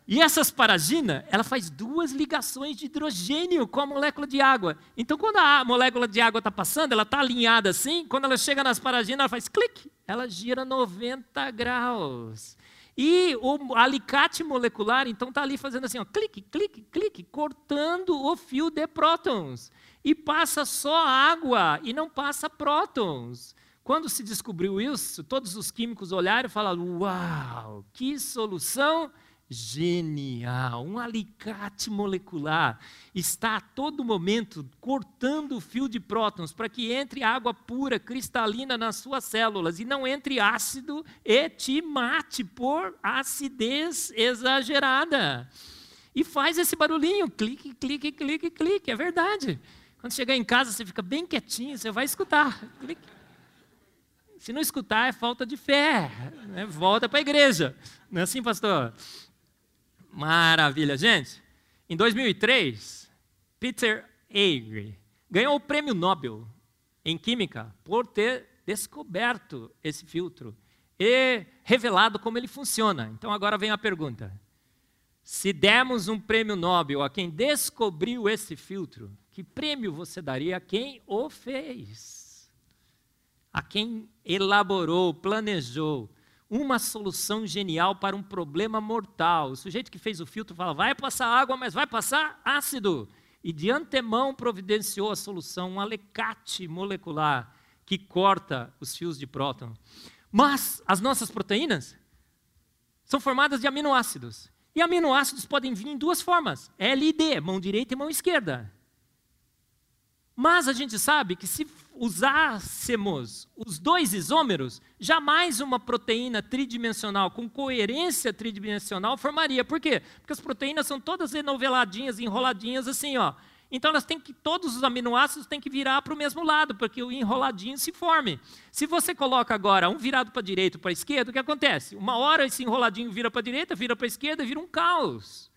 E essa asparagina, ela faz duas ligações de hidrogênio com a molécula de água. Então, quando a molécula de água está passando, ela está alinhada assim, quando ela chega na asparagina, ela faz clique, ela gira 90 graus. E o alicate molecular, então, está ali fazendo assim, ó, clique, clique, clique, cortando o fio de prótons. E passa só água e não passa prótons. Quando se descobriu isso, todos os químicos olharam e falaram: Uau, que solução genial! Um alicate molecular está a todo momento cortando o fio de prótons para que entre água pura, cristalina nas suas células e não entre ácido e te mate por acidez exagerada. E faz esse barulhinho, clique, clique, clique, clique, é verdade. Quando chegar em casa, você fica bem quietinho, você vai escutar. Se não escutar, é falta de fé. Né? Volta para a igreja. Não é assim, pastor? Maravilha, gente. Em 2003, Peter Avery ganhou o prêmio Nobel em Química por ter descoberto esse filtro e revelado como ele funciona. Então agora vem a pergunta: se demos um prêmio Nobel a quem descobriu esse filtro, que prêmio você daria a quem o fez? A quem elaborou, planejou, uma solução genial para um problema mortal. O sujeito que fez o filtro fala: vai passar água, mas vai passar ácido. E de antemão providenciou a solução, um alicate molecular que corta os fios de próton. Mas as nossas proteínas são formadas de aminoácidos. E aminoácidos podem vir em duas formas: L e D, mão direita e mão esquerda. Mas a gente sabe que se usássemos os dois isômeros, jamais uma proteína tridimensional com coerência tridimensional formaria. Por quê? Porque as proteínas são todas enoveladinhas, enroladinhas assim, ó. Então elas têm que todos os aminoácidos têm que virar para o mesmo lado, para que o enroladinho se forme. Se você coloca agora um virado para a direita para a esquerda, o que acontece? Uma hora esse enroladinho vira para a direita, vira para a esquerda, vira um caos.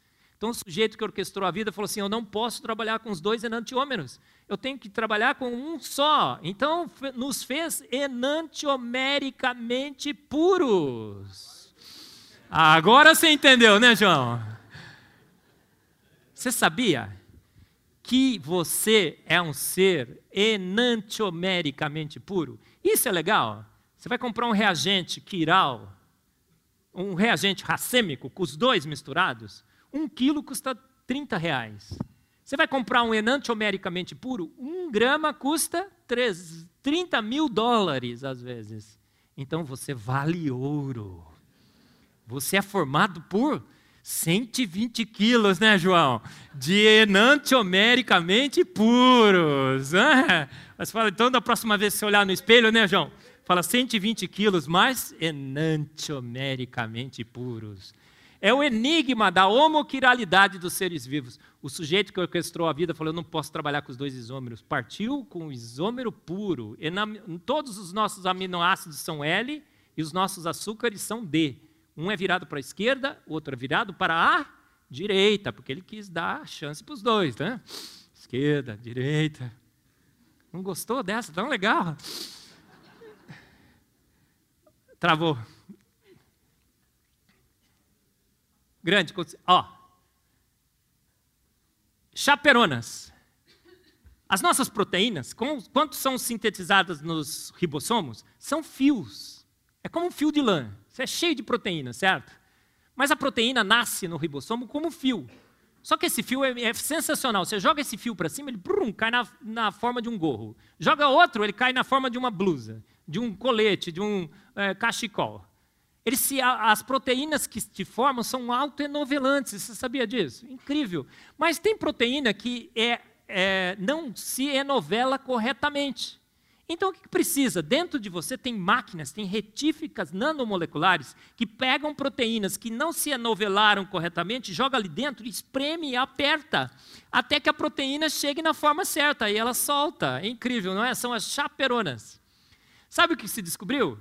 Então o sujeito que orquestrou a vida falou assim: "Eu não posso trabalhar com os dois enantiômeros eu tenho que trabalhar com um só. Então, nos fez enantiomericamente puros. Agora você entendeu, né, João? Você sabia que você é um ser enantiomericamente puro? Isso é legal. Você vai comprar um reagente quiral, um reagente racêmico, com os dois misturados, um quilo custa 30 reais. Você vai comprar um enantiomericamente puro, um grama custa 3, 30 mil dólares às vezes. Então você vale ouro. Você é formado por 120 quilos, né, João? De enantiomericamente puros. Ah, mas fala, então, da próxima vez que você olhar no espelho, né, João? Fala 120 quilos, mais enantiomericamente puros. É o enigma da homoquiralidade dos seres vivos. O sujeito que orquestrou a vida falou: Eu não posso trabalhar com os dois isômeros. Partiu com o isômero puro. todos os nossos aminoácidos são L e os nossos açúcares são D. Um é virado para a esquerda, o outro é virado para a direita, porque ele quis dar chance para os dois, né? Esquerda, direita. Não gostou dessa? Tão legal. Travou. Grande. Ó. Chaperonas. As nossas proteínas, quanto são sintetizadas nos ribossomos, são fios. É como um fio de lã. Isso é cheio de proteína, certo? Mas a proteína nasce no ribossomo como fio. Só que esse fio é, é sensacional. Você joga esse fio para cima, ele brum, cai na, na, forma de um gorro. Joga outro, ele cai na forma de uma blusa, de um colete, de um é, cachecol. Eles se, as proteínas que se formam são autoenovelantes, você sabia disso? Incrível. Mas tem proteína que é, é, não se enovela corretamente. Então o que precisa? Dentro de você tem máquinas, tem retíficas nanomoleculares que pegam proteínas que não se enovelaram corretamente, joga ali dentro, espreme e aperta, até que a proteína chegue na forma certa e ela solta. É incrível, não é? São as chaperonas. Sabe o que se descobriu?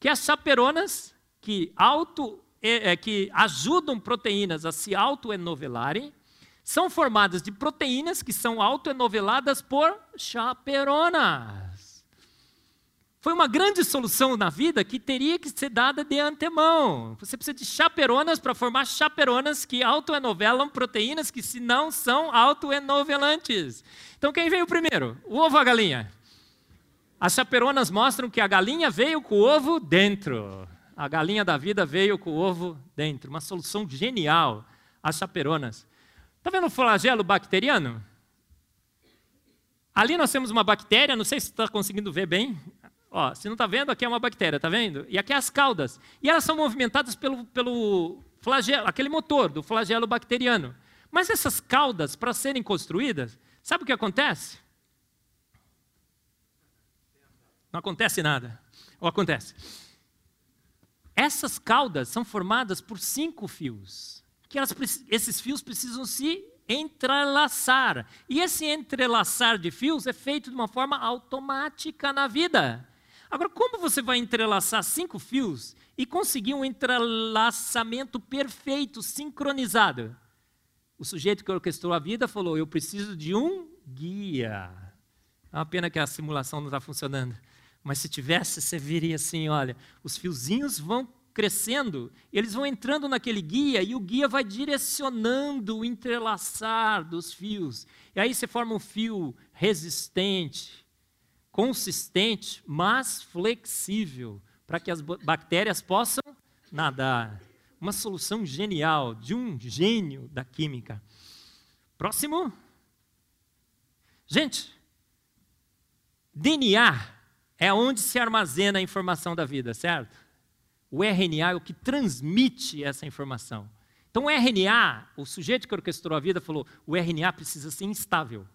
Que as chaperonas que, auto, é, que ajudam proteínas a se autoenovelarem, são formadas de proteínas que são autoenoveladas por chaperonas. Foi uma grande solução na vida que teria que ser dada de antemão. Você precisa de chaperonas para formar chaperonas que autoenovelam proteínas que, se não, são autoenovelantes. Então, quem veio primeiro? O ovo ou a galinha? As chaperonas mostram que a galinha veio com o ovo dentro. A galinha da vida veio com o ovo dentro. Uma solução genial. As chaperonas. Está vendo o flagelo bacteriano? Ali nós temos uma bactéria, não sei se está conseguindo ver bem. Ó, se não está vendo, aqui é uma bactéria, está vendo? E aqui é as caudas. E elas são movimentadas pelo, pelo flagelo, aquele motor do flagelo bacteriano. Mas essas caudas, para serem construídas, sabe o que acontece? Não acontece nada. Ou acontece? Essas caudas são formadas por cinco fios. Que elas, esses fios precisam se entrelaçar. E esse entrelaçar de fios é feito de uma forma automática na vida. Agora, como você vai entrelaçar cinco fios e conseguir um entrelaçamento perfeito, sincronizado? O sujeito que orquestrou a vida falou: Eu preciso de um guia. É uma pena que a simulação não está funcionando. Mas se tivesse, você viria assim: olha, os fiozinhos vão crescendo, eles vão entrando naquele guia e o guia vai direcionando o entrelaçar dos fios. E aí você forma um fio resistente, consistente, mas flexível, para que as bactérias possam nadar. Uma solução genial de um gênio da química. Próximo. Gente, DNA é onde se armazena a informação da vida, certo? O RNA é o que transmite essa informação. Então, o RNA, o sujeito que orquestrou a vida falou: o RNA precisa ser instável.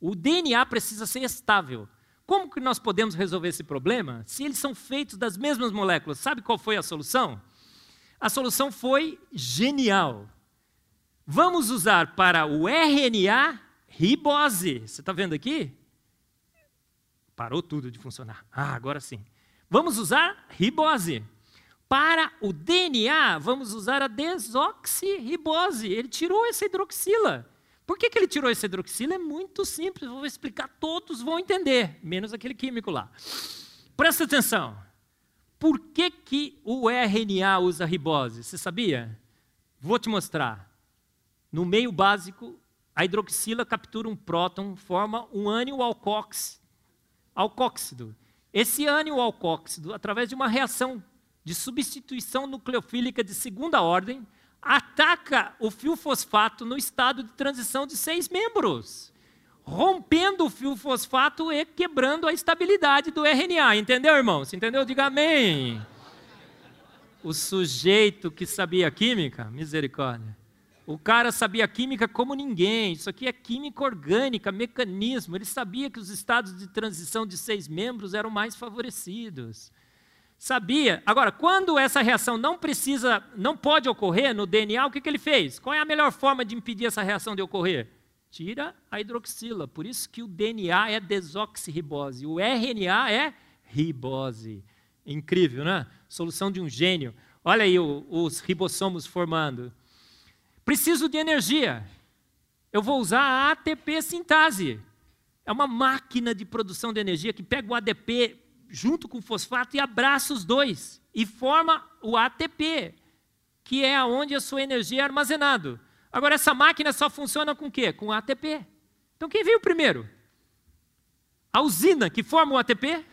O DNA precisa ser estável. Como que nós podemos resolver esse problema se eles são feitos das mesmas moléculas? Sabe qual foi a solução? A solução foi genial. Vamos usar para o RNA ribose. Você está vendo aqui? Parou tudo de funcionar. Ah, agora sim. Vamos usar ribose. Para o DNA, vamos usar a desoxirribose. Ele tirou essa hidroxila. Por que, que ele tirou essa hidroxila? É muito simples, vou explicar, todos vão entender, menos aquele químico lá. Presta atenção. Por que, que o RNA usa ribose? Você sabia? Vou te mostrar. No meio básico, a hidroxila captura um próton, forma um ânion alcóxido. Alcóxido. Esse ânion alcóxido, através de uma reação de substituição nucleofílica de segunda ordem ataca o fio fosfato no estado de transição de seis membros, rompendo o fio fosfato e quebrando a estabilidade do RNA. Entendeu, irmão? Se entendeu? Diga amém. O sujeito que sabia química, misericórdia. O cara sabia química como ninguém. Isso aqui é química orgânica, mecanismo. Ele sabia que os estados de transição de seis membros eram mais favorecidos. Sabia. Agora, quando essa reação não precisa, não pode ocorrer no DNA, o que, que ele fez? Qual é a melhor forma de impedir essa reação de ocorrer? Tira a hidroxila. Por isso que o DNA é desoxirribose. O RNA é ribose. Incrível, né? Solução de um gênio. Olha aí os ribossomos formando. Preciso de energia. Eu vou usar a ATP sintase. É uma máquina de produção de energia que pega o ADP junto com o fosfato e abraça os dois e forma o ATP, que é onde a sua energia é armazenada. Agora, essa máquina só funciona com o quê? Com ATP. Então, quem veio primeiro? A usina que forma o ATP?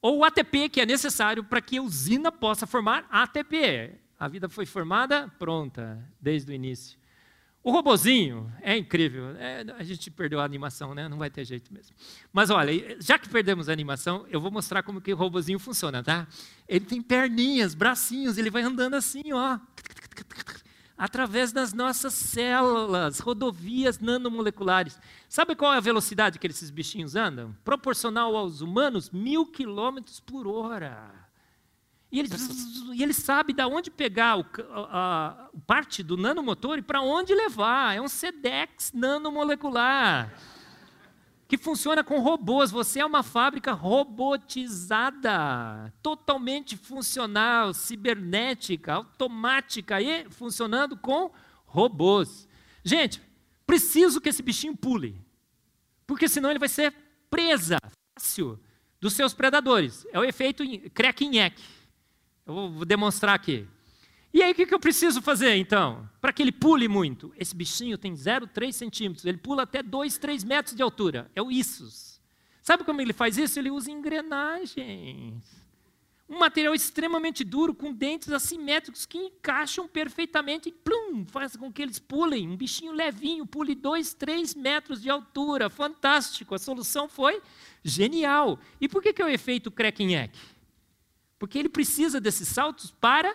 Ou o ATP que é necessário para que a usina possa formar ATP? A vida foi formada pronta desde o início. O robozinho é incrível. É, a gente perdeu a animação, né? Não vai ter jeito mesmo. Mas olha, já que perdemos a animação, eu vou mostrar como que o robozinho funciona, tá? Ele tem perninhas, bracinhos, ele vai andando assim, ó, através das nossas células, rodovias nanomoleculares. Sabe qual é a velocidade que esses bichinhos andam? Proporcional aos humanos, mil quilômetros por hora. E ele, e ele sabe de onde pegar o, a, a parte do nanomotor e para onde levar. É um SEDEX nanomolecular que funciona com robôs. Você é uma fábrica robotizada, totalmente funcional, cibernética, automática e funcionando com robôs. Gente, preciso que esse bichinho pule, porque senão ele vai ser presa fácil dos seus predadores. É o efeito crequinheque. Eu vou demonstrar aqui. E aí, o que eu preciso fazer, então? Para que ele pule muito. Esse bichinho tem 0,3 centímetros. Ele pula até 2, 3 metros de altura. É o Issus. Sabe como ele faz isso? Ele usa engrenagens. Um material extremamente duro, com dentes assimétricos que encaixam perfeitamente e plum, faz com que eles pulem. Um bichinho levinho, pule dois, três metros de altura. Fantástico. A solução foi genial. E por que, que é o efeito crack-neck? Porque ele precisa desses saltos para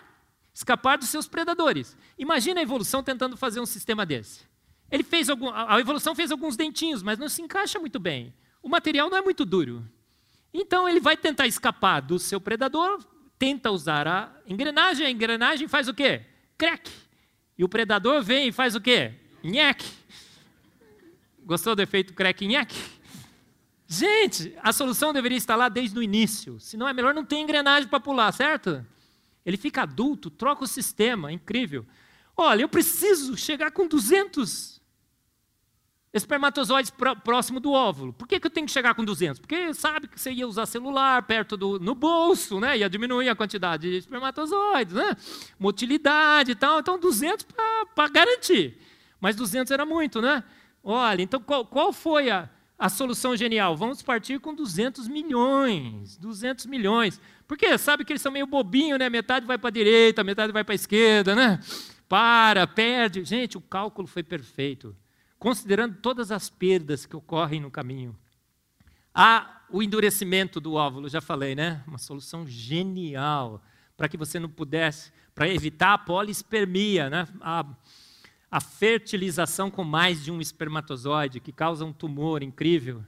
escapar dos seus predadores. Imagina a evolução tentando fazer um sistema desse. Ele fez algum, a evolução fez alguns dentinhos, mas não se encaixa muito bem. O material não é muito duro. Então ele vai tentar escapar do seu predador, tenta usar a engrenagem, a engrenagem faz o quê? Crack. E o predador vem e faz o quê? Nhaque. Gostou do efeito crack nhaque? Gente, a solução deveria estar lá desde o início. Se não é melhor não ter engrenagem para pular, certo? Ele fica adulto, troca o sistema, incrível. Olha, eu preciso chegar com 200 espermatozoides próximo do óvulo. Por que, que eu tenho que chegar com 200? Porque sabe que você ia usar celular perto do no bolso, né? Ia diminuir a quantidade de espermatozoides, né? Motilidade e tal. Então 200 para garantir. Mas 200 era muito, né? Olha, então qual, qual foi a, a solução genial? Vamos partir com 200 milhões. 200 milhões. Porque sabe que eles são meio bobinhos, né? Metade vai para a direita, metade vai para a esquerda, né? Para, perde. Gente, o cálculo foi perfeito. Considerando todas as perdas que ocorrem no caminho. Há o endurecimento do óvulo, já falei, né? Uma solução genial para que você não pudesse, para evitar a polispermia, né? A, a fertilização com mais de um espermatozoide, que causa um tumor incrível.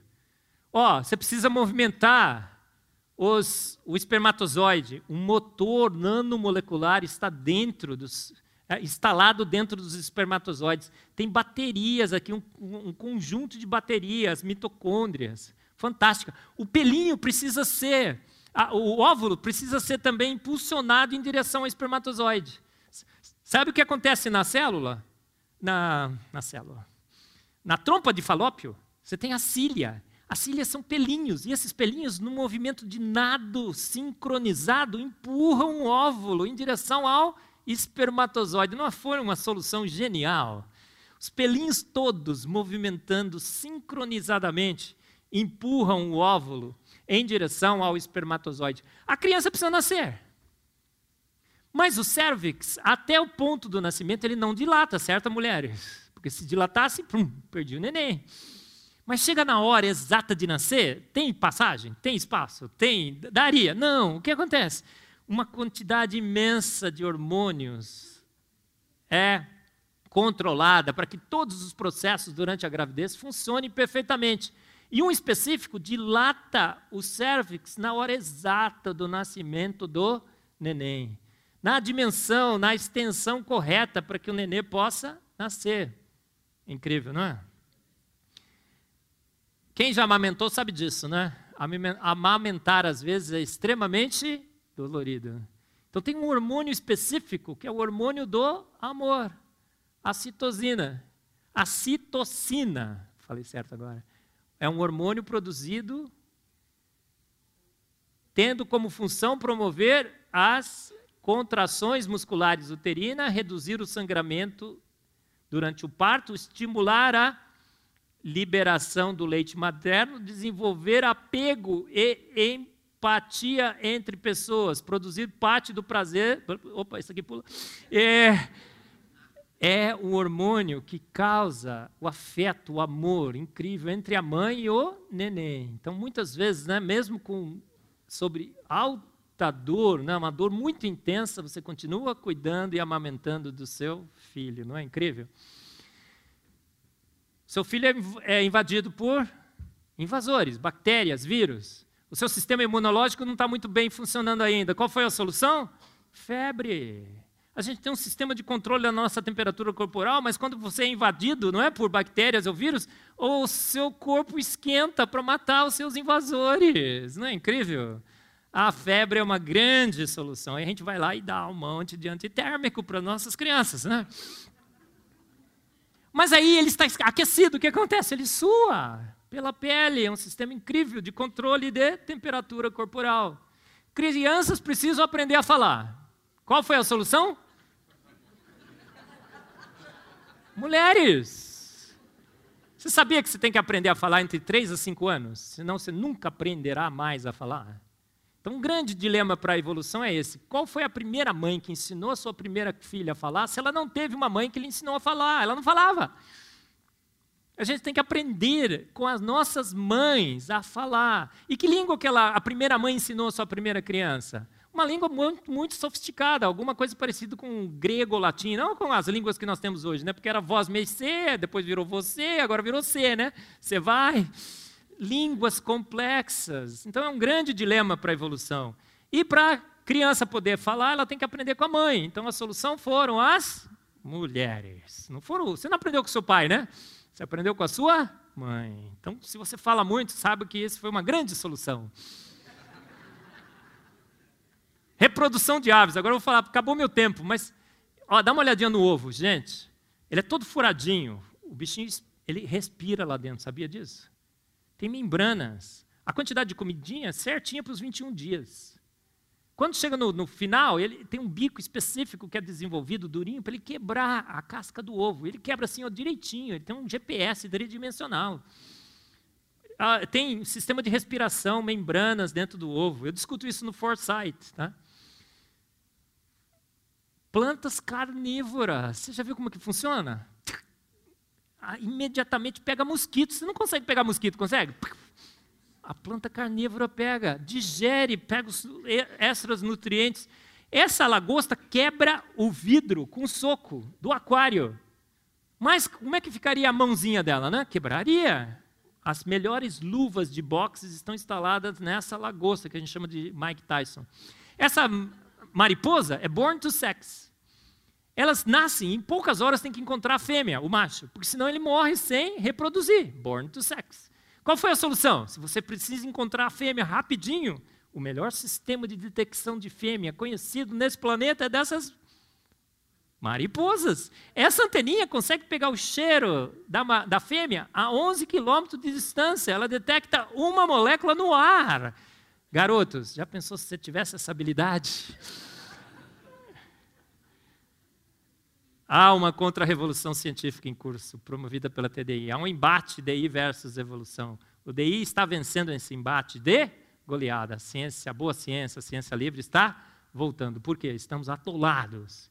Ó, oh, você precisa movimentar os, o espermatozoide, um motor nanomolecular está dentro dos, é, instalado dentro dos espermatozoides. Tem baterias aqui, um, um conjunto de baterias, mitocôndrias. Fantástica. O pelinho precisa ser, a, o óvulo precisa ser também impulsionado em direção ao espermatozoide. Sabe o que acontece na célula? Na, na célula. Na trompa de falópio, você tem a cília. As cílias são pelinhos, e esses pelinhos, no movimento de nado sincronizado, empurram o óvulo em direção ao espermatozoide. Não foi uma solução genial? Os pelinhos todos movimentando sincronizadamente empurram o óvulo em direção ao espermatozoide. A criança precisa nascer. Mas o cérvix, até o ponto do nascimento, ele não dilata, certo, mulheres? Porque se dilatasse, pum, perdi o neném. Mas chega na hora exata de nascer, tem passagem? Tem espaço? Tem? Daria? Não. O que acontece? Uma quantidade imensa de hormônios é controlada para que todos os processos durante a gravidez funcionem perfeitamente. E um específico dilata o cérvix na hora exata do nascimento do neném. Na dimensão, na extensão correta para que o neném possa nascer. Incrível, não é? Quem já amamentou sabe disso, né? Amamentar, às vezes, é extremamente dolorido. Então, tem um hormônio específico, que é o hormônio do amor, a citosina. A citocina, falei certo agora, é um hormônio produzido tendo como função promover as contrações musculares uterinas, reduzir o sangramento durante o parto, estimular a liberação do leite materno, desenvolver apego e empatia entre pessoas, produzir parte do prazer. Opa, isso aqui pula. É, é o hormônio que causa o afeto, o amor incrível entre a mãe e o neném. Então, muitas vezes, né, mesmo com sobre alta dor, né, uma dor muito intensa, você continua cuidando e amamentando do seu filho, não é incrível? Seu filho é, é invadido por invasores, bactérias, vírus. O seu sistema imunológico não está muito bem funcionando ainda. Qual foi a solução? Febre. A gente tem um sistema de controle da nossa temperatura corporal, mas quando você é invadido, não é por bactérias ou vírus, o seu corpo esquenta para matar os seus invasores. Não é incrível? A febre é uma grande solução. Aí a gente vai lá e dá um monte de antitérmico para nossas crianças, né? Mas aí ele está aquecido, o que acontece? Ele sua pela pele, é um sistema incrível de controle de temperatura corporal. Crianças precisam aprender a falar. Qual foi a solução? Mulheres. Você sabia que você tem que aprender a falar entre 3 a 5 anos? Senão você nunca aprenderá mais a falar. Então, um grande dilema para a evolução é esse. Qual foi a primeira mãe que ensinou a sua primeira filha a falar se ela não teve uma mãe que lhe ensinou a falar? Ela não falava. A gente tem que aprender com as nossas mães a falar. E que língua que ela, a primeira mãe ensinou a sua primeira criança? Uma língua muito, muito sofisticada, alguma coisa parecida com grego ou latim, não com as línguas que nós temos hoje, né? Porque era voz meio depois virou você, agora virou C, né? Você vai. Línguas complexas. Então é um grande dilema para a evolução. E para a criança poder falar, ela tem que aprender com a mãe. Então a solução foram as mulheres. Não foram, você não aprendeu com seu pai, né? Você aprendeu com a sua mãe. Então, se você fala muito, sabe que isso foi uma grande solução. Reprodução de aves. Agora eu vou falar, acabou meu tempo, mas ó, dá uma olhadinha no ovo, gente. Ele é todo furadinho. O bichinho ele respira lá dentro, sabia disso? Tem membranas. A quantidade de comidinha é certinha para os 21 dias. Quando chega no, no, final, ele tem um bico específico que é desenvolvido, durinho, para ele quebrar a casca do ovo. Ele quebra assim ó, direitinho, ele tem um GPS tridimensional. Ah, tem sistema de respiração, membranas dentro do ovo. Eu discuto isso no Foresight. Tá? Plantas carnívoras. Você já viu como que funciona? Ah, imediatamente pega mosquito. Você não consegue pegar mosquito, consegue? a planta carnívora pega, digere, pega os extras nutrientes. Essa lagosta quebra o vidro com soco do aquário. Mas como é que ficaria a mãozinha dela, né? Quebraria. As melhores luvas de boxe estão instaladas nessa lagosta que a gente chama de Mike Tyson. Essa mariposa é born to sex. Elas nascem, em poucas horas tem que encontrar a fêmea, o macho, porque senão ele morre sem reproduzir. Born to sex. Qual foi a solução? Se você precisa encontrar a fêmea rapidinho, o melhor sistema de detecção de fêmea conhecido nesse planeta é dessas mariposas. Essa anteninha consegue pegar o cheiro da, da fêmea a 11 quilômetros de distância. Ela detecta uma molécula no ar. Garotos, já pensou se você tivesse essa habilidade? Há uma contra-revolução científica em curso, promovida pela TDI. Há um embate DI versus evolução. O DI está vencendo esse embate de goleada. A ciência, a boa ciência, a ciência livre está voltando. Por quê? Estamos atolados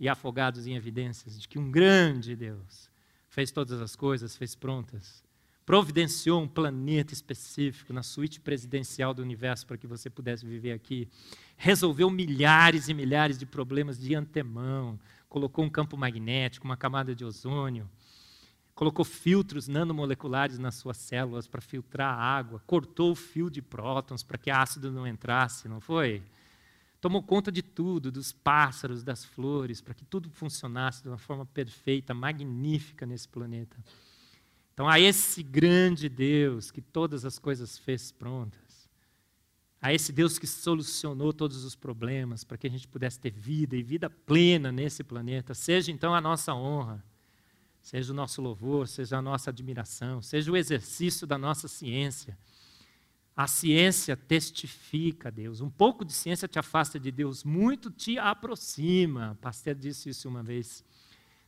e afogados em evidências de que um grande Deus fez todas as coisas, fez prontas, providenciou um planeta específico na suíte presidencial do universo para que você pudesse viver aqui, resolveu milhares e milhares de problemas de antemão, colocou um campo magnético, uma camada de ozônio, colocou filtros nanomoleculares nas suas células para filtrar a água, cortou o fio de prótons para que ácido não entrasse, não foi? Tomou conta de tudo, dos pássaros, das flores, para que tudo funcionasse de uma forma perfeita, magnífica nesse planeta. Então, a esse grande Deus que todas as coisas fez prontas, a esse Deus que solucionou todos os problemas para que a gente pudesse ter vida e vida plena nesse planeta, seja então a nossa honra, seja o nosso louvor, seja a nossa admiração, seja o exercício da nossa ciência. A ciência testifica a Deus. Um pouco de ciência te afasta de Deus, muito te aproxima. Pastor disse isso uma vez.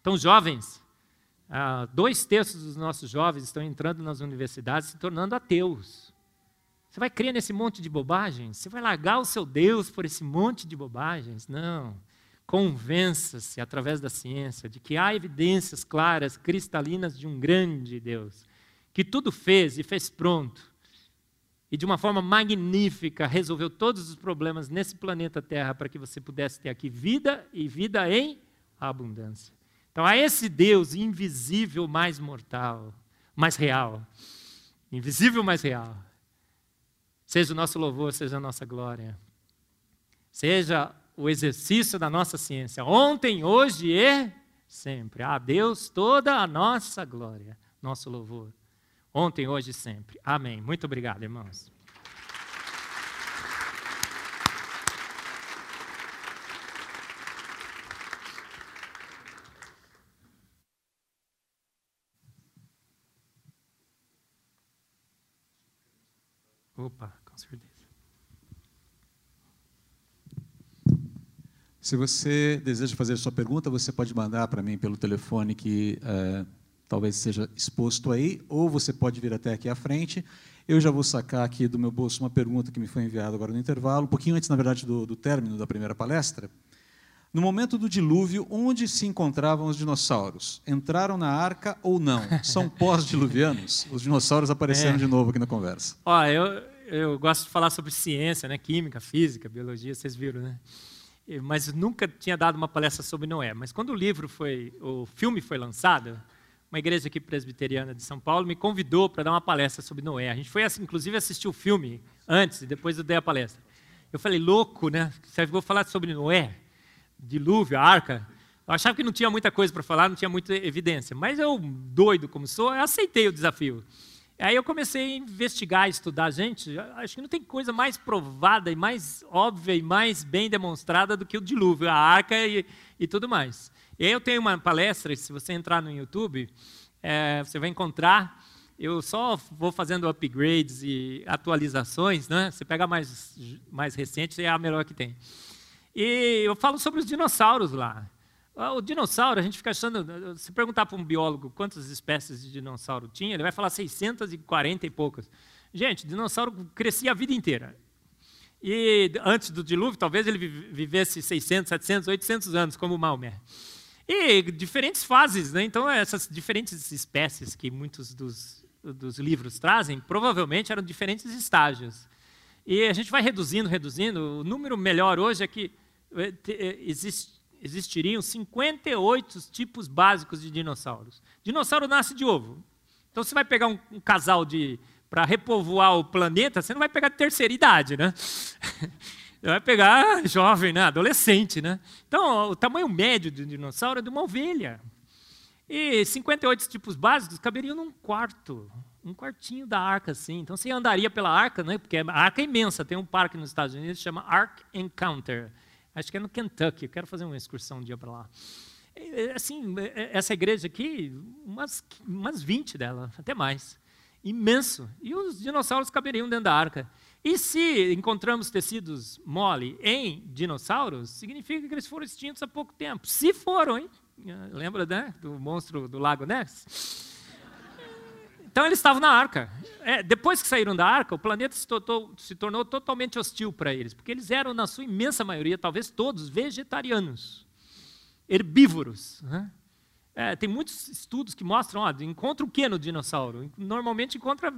Então, jovens, ah, dois terços dos nossos jovens estão entrando nas universidades se tornando ateus. Você vai crer nesse monte de bobagens? Você vai largar o seu Deus por esse monte de bobagens? Não. Convença-se através da ciência de que há evidências claras, cristalinas de um grande Deus, que tudo fez e fez pronto. E de uma forma magnífica resolveu todos os problemas nesse planeta Terra para que você pudesse ter aqui vida e vida em abundância. Então, a esse Deus invisível mais mortal, mais real. Invisível mais real Seja o nosso louvor, seja a nossa glória. Seja o exercício da nossa ciência, ontem, hoje e sempre. A Deus toda a nossa glória, nosso louvor. Ontem, hoje e sempre. Amém. Muito obrigado, irmãos. Opa, com certeza. Se você deseja fazer a sua pergunta, você pode mandar para mim pelo telefone que está talvez seja exposto aí, ou você pode vir até aqui à frente. Eu já vou sacar aqui do meu bolso uma pergunta que me foi enviada agora no intervalo, um pouquinho antes, na verdade, do, do término da primeira palestra. No momento do dilúvio, onde se encontravam os dinossauros? Entraram na arca ou não? São (laughs) pós-diluvianos? Os dinossauros apareceram é. de novo aqui na conversa. Ó, eu, eu gosto de falar sobre ciência, né? química, física, biologia, vocês viram, né? Mas nunca tinha dado uma palestra sobre Noé. Mas quando o livro foi, o filme foi lançado, uma igreja aqui presbiteriana de São Paulo me convidou para dar uma palestra sobre Noé. A gente foi, assim, inclusive, assistir o filme antes e depois eu dei a palestra. Eu falei, louco, né? Você vou falar sobre Noé? dilúvio, arca, eu achava que não tinha muita coisa para falar, não tinha muita evidência. Mas eu, doido como sou, aceitei o desafio. Aí eu comecei a investigar, estudar. Gente, acho que não tem coisa mais provada e mais óbvia e mais bem demonstrada do que o dilúvio, a arca e, e tudo mais. E aí eu tenho uma palestra, se você entrar no YouTube, é, você vai encontrar. Eu só vou fazendo upgrades e atualizações, né? Você pega mais, mais recente, é a melhor que tem. E eu falo sobre os dinossauros lá. Ah, o dinossauro, a gente fica achando. Se perguntar para um biólogo quantas espécies de dinossauro tinha, ele vai falar 640 e poucas. Gente, dinossauro crescia a vida inteira. E antes do dilúvio, talvez ele vivesse 600, 700, 800 anos, como o Maomé. E diferentes fases, né? Então, essas diferentes espécies que muitos dos, dos livros trazem, provavelmente eram diferentes estágios. E a gente vai reduzindo, reduzindo. O número melhor hoje é que é, é, existiriam 58 tipos básicos de dinossauros. Dinossauro nasce de ovo. Então você vai pegar um, um casal de para repovoar o planeta, você não vai pegar terceira idade, né? (laughs) Você vai pegar jovem, né? adolescente, né? Então, o tamanho médio de um dinossauro é de uma ovelha. E 58 tipos básicos caberiam num quarto, um quartinho da arca, assim. Então, você andaria pela arca, né? Porque a arca é imensa. Tem um parque nos Estados Unidos que chama Ark Encounter acho que é no Kentucky, quero fazer uma excursão um dia para lá. Assim, essa igreja aqui, umas, umas 20 dela, até mais. Imenso. E os dinossauros caberiam dentro da arca. E se encontramos tecidos mole em dinossauros, significa que eles foram extintos há pouco tempo. Se foram, hein? Lembra né, do monstro do Lago Ness? Então eles estavam na arca. É, depois que saíram da arca, o planeta se, tornou, se tornou totalmente hostil para eles, porque eles eram, na sua imensa maioria, talvez todos, vegetarianos, herbívoros. Né? É, tem muitos estudos que mostram, ó, encontra o que no dinossauro? Normalmente encontra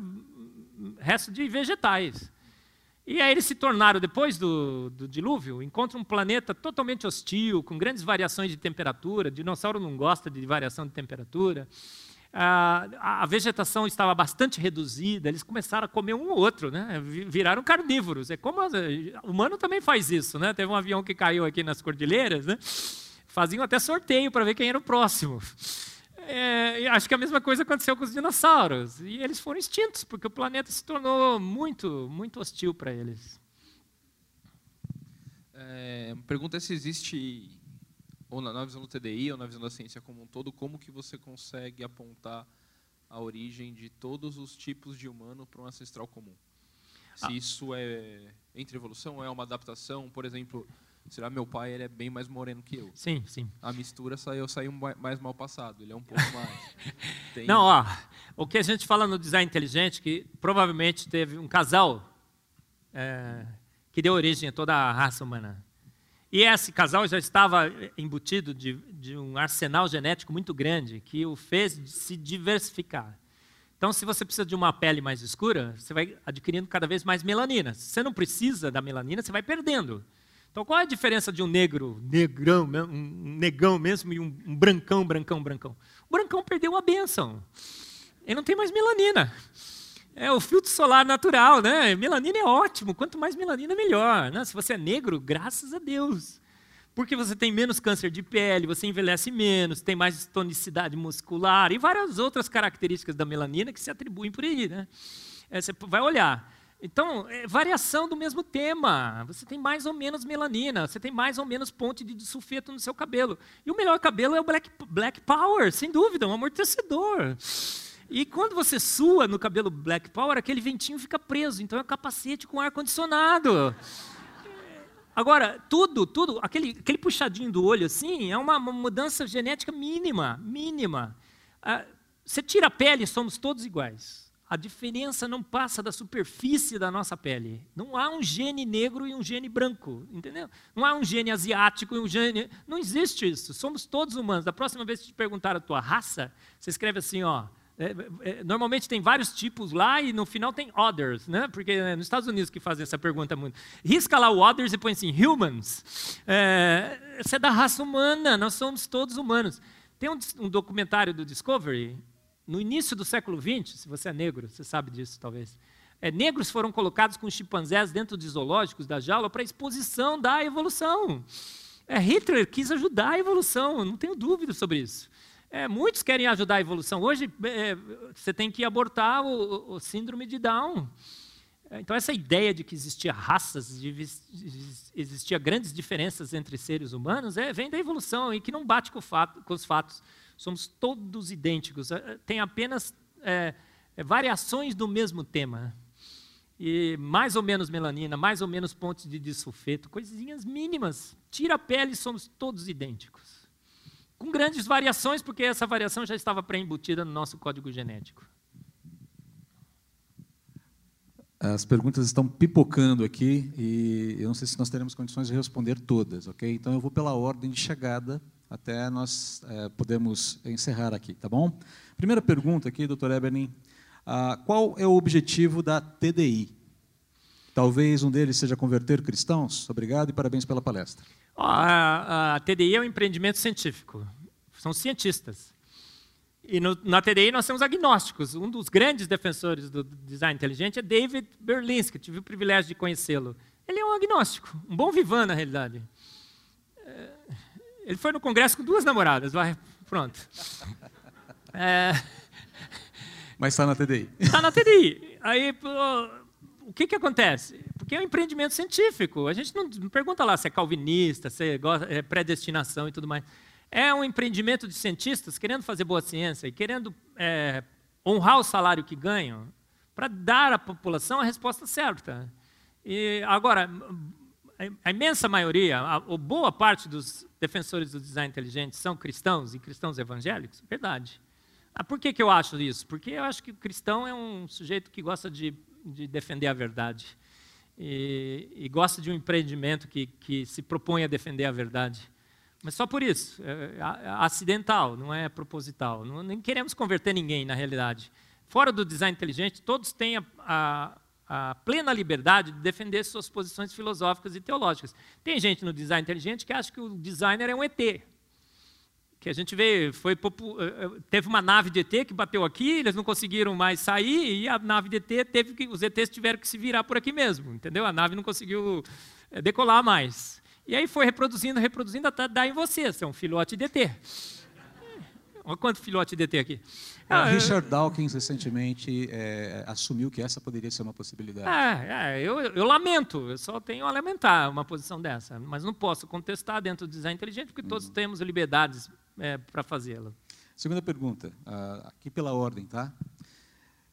resto de vegetais. E aí eles se tornaram, depois do, do dilúvio, encontram um planeta totalmente hostil, com grandes variações de temperatura. Dinossauro não gosta de variação de temperatura a, vegetação estava bastante reduzida, eles começaram a comer um ou outro, né? viraram carnívoros. É como o humano também faz isso. Né? Teve um avião que caiu aqui nas cordilheiras, né? faziam até sorteio para ver quem era o próximo. É, acho que a mesma coisa aconteceu com os dinossauros. E eles foram extintos, porque o planeta se tornou muito, muito hostil para eles. É, pergunta se existe ou na, na visão do TDI, ou na visão da ciência como um todo, como que você consegue apontar a origem de todos os tipos de humano para um ancestral comum? Se ah. isso é entre evolução, é uma adaptação, por exemplo, será meu pai ele é bem mais moreno que eu. Sim, sim. A mistura saiu saiu mais mal passado, ele é um pouco mais. (laughs) Tem... Não, ó, o que a gente fala no design inteligente que provavelmente teve um casal é, que deu origem a toda a raça humana. E esse casal já estava embutido de, de, um arsenal genético muito grande que o fez se diversificar. Então, se você precisa de uma pele mais escura, você vai adquirindo cada vez mais melanina. Se você não precisa da melanina, você vai perdendo. Então, qual é a diferença de um negro, negrão, um negão mesmo, e um, brancão, brancão, brancão? O brancão perdeu a benção. Ele não tem mais melanina. É o filtro solar natural, né? Melanina é ótimo, quanto mais melanina, melhor. Né? Se você é negro, graças a Deus. Porque você tem menos câncer de pele, você envelhece menos, tem mais tonicidade muscular e várias outras características da melanina que se atribuem por aí. Né? É, você vai olhar. Então, é variação do mesmo tema. Você tem mais ou menos melanina, você tem mais ou menos ponte de sulfeto no seu cabelo. E o melhor cabelo é o Black, black Power, sem dúvida, um amortecedor. E quando você sua no cabelo Black Power, aquele ventinho fica preso. Então é um capacete com ar-condicionado. Agora, tudo, tudo, aquele, aquele puxadinho do olho assim, é uma, uma mudança genética mínima, mínima. Ah, você tira a pele, somos todos iguais. A diferença não passa da superfície da nossa pele. Não há um gene negro e um gene branco, entendeu? Não há um gene asiático e um gene. Não existe isso. Somos todos humanos. Da próxima vez que te perguntar a tua raça, você escreve assim, ó. É, é, normalmente tem vários tipos lá e no final tem others, né? Porque é nos Estados Unidos que fazem essa pergunta muito. Risca lá o others e põe assim, humans. É, você é da raça humana, nós somos todos humanos. Tem um, um documentário do Discovery no início do século XX, se você é negro, você sabe disso talvez, é, negros foram colocados com chimpanzés dentro de zoológicos da jaula para exposição da evolução. É, Hitler quis ajudar a evolução, não tenho dúvida sobre isso. É, muitos querem ajudar a evolução. Hoje, é, você tem que abortar o, o síndrome de Down. É, então, essa ideia de que existia raças, de, existia grandes diferenças entre seres humanos, é, vem da evolução e que não bate com, fato, com os fatos somos todos idênticos, eh, tem apenas é, variações do mesmo tema. E mais ou menos melanina, mais ou menos pontos de disulfeto, coisinhas mínimas. Tira a pele somos todos idênticos. Com grandes variações, porque essa variação já estava pré-embutida no nosso código genético. As perguntas estão pipocando aqui e eu não sei se nós teremos condições de responder todas, ok? Então eu vou pela ordem de chegada até nós é, podemos encerrar aqui, tá bom? Primeira pergunta aqui, doutor Eberlin. Ah, qual é o objetivo da TDI? Talvez um deles seja converter cristãos? Obrigado e parabéns pela palestra. A, a TDI é um empreendimento científico. São cientistas. E no, na TDI nós temos agnósticos. Um dos grandes defensores do design inteligente é David Berlinski. Tive o privilégio de conhecê-lo. Ele é um agnóstico, um bom vivan, na realidade. É, ele foi no congresso com duas namoradas, vai, pronto. É... Mas está na TDI. Está na TDI. Aí, o que, que acontece? Porque é um empreendimento científico. A gente não, pergunta lá se é calvinista, se é predestinação e tudo mais. É um empreendimento de cientistas querendo fazer boa ciência e querendo é, honrar o salário que ganham para dar à população a resposta certa. E agora, a imensa maioria, a, a boa parte dos defensores do design inteligente são cristãos e cristãos evangélicos? Verdade. Ah, por que, que eu acho isso? Porque eu acho que o cristão é um sujeito que gosta de, de defender a verdade. E, e, gosta de um empreendimento que, que se propõe a defender a verdade. Mas só por isso. É, acidental, não é proposital. Não, nem queremos converter ninguém, na realidade. Fora do design inteligente, todos têm a, a a plena liberdade de defender suas posições filosóficas e teológicas. Tem gente no design inteligente que acha que o designer é um ET. Que a gente vê, foi, eh, eh, teve uma nave de ET que bateu aqui, eles não conseguiram mais sair, e a nave de ET teve que, os ETs tiveram que se virar por aqui mesmo, entendeu? A nave não conseguiu eh, decolar mais. E aí foi reproduzindo, reproduzindo, até dar em você, você é um filhote de ET. Olha quanto filhote de DT aqui. Ah, Richard Dawkins recentemente é, assumiu que essa poderia ser uma possibilidade. É, é, eu, eu, lamento, eu só tenho a lamentar uma posição dessa, mas não posso contestar dentro do design inteligente, porque todos uhum. temos liberdades para fazê-lo. Segunda pergunta, uh, aqui pela ordem, tá?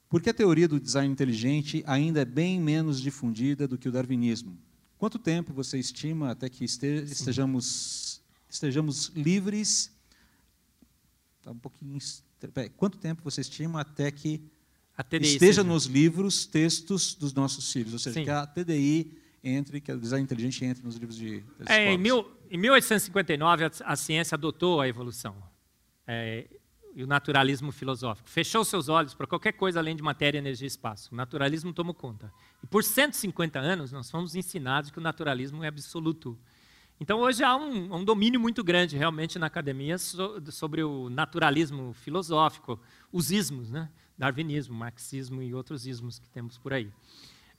Por que a teoria do design inteligente ainda é bem menos difundida do que o darwinismo? Quanto tempo você estima até que estejamos, estejamos livres Está um pouquinho. Quanto tempo você estima até que esteja seja. nos livros textos dos nossos filhos? Ou seja, Sim. que a TDI entre, que o design inteligente entre nos livros de. É, em, mil, em 1859, a, a, ciência adotou a evolução. É, e o naturalismo filosófico. Fechou seus olhos para qualquer coisa além de matéria, energia e espaço. O naturalismo tomou conta. E por 150 anos, nós fomos ensinados que o naturalismo é absoluto. Então, hoje há um, um, domínio muito grande, realmente, na academia so, sobre o naturalismo filosófico, os ismos, né? darwinismo, marxismo e outros ismos que temos por aí.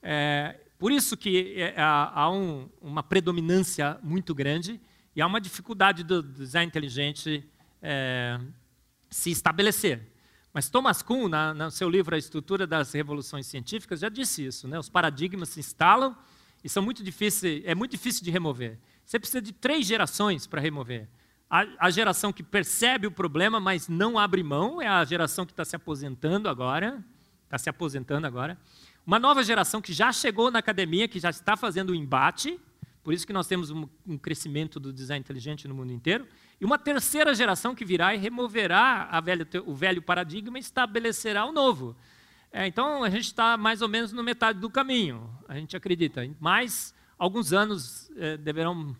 É, por isso que é, há, um, uma predominância muito grande e há uma dificuldade do design inteligente é, se estabelecer. Mas Thomas Kuhn, na, no seu livro A Estrutura das Revoluções Científicas, já disse isso. Né? Os paradigmas se instalam e são muito difíceis, é muito difícil de remover. Você precisa de três gerações para remover. A, a, geração que percebe o problema, mas não abre mão, é a geração que está se aposentando agora. Está se aposentando agora. Uma nova geração que já chegou na academia, que já está fazendo o embate, Por isso que nós temos um, um, crescimento do design inteligente no mundo inteiro. E uma terceira geração que virá e removerá velha, o velho paradigma e estabelecerá o novo. É, então, a gente está mais ou menos no metade do caminho, a gente acredita. Mas alguns anos é, deverão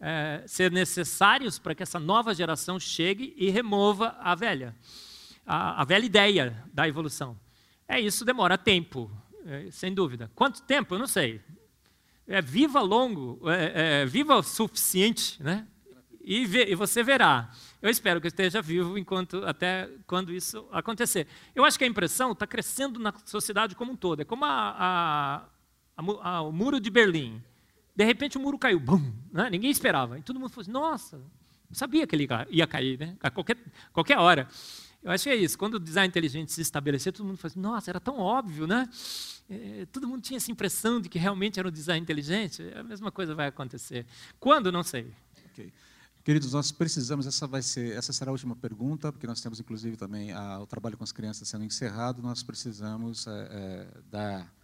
é, ser necessários para que essa nova geração chegue e remova a velha, a, a velha ideia da evolução. É isso demora tempo, é, sem dúvida. Quanto tempo? Eu não sei é, viva longo, é, é, viva o suficiente, né? E, e, você verá. Eu espero que eu esteja vivo enquanto até quando isso acontecer. Eu acho que a impressão está crescendo na sociedade como um todo. É como a, a, o muro de Berlim. De repente o muro caiu, bum, né? ninguém esperava. E todo mundo falou assim, nossa, sabia que ele ia cair, né? a qualquer, qualquer hora. Eu acho que é isso. Quando o design inteligente se estabelecer, todo mundo fala assim, nossa, era tão óbvio, né? É, todo mundo tinha essa impressão de que realmente era um design inteligente. A mesma coisa vai acontecer. Quando? Não sei. Okay. Queridos, nós precisamos, essa vai ser, essa será a última pergunta, porque nós temos inclusive também a, o trabalho com as crianças sendo encerrado, nós precisamos é, é, dar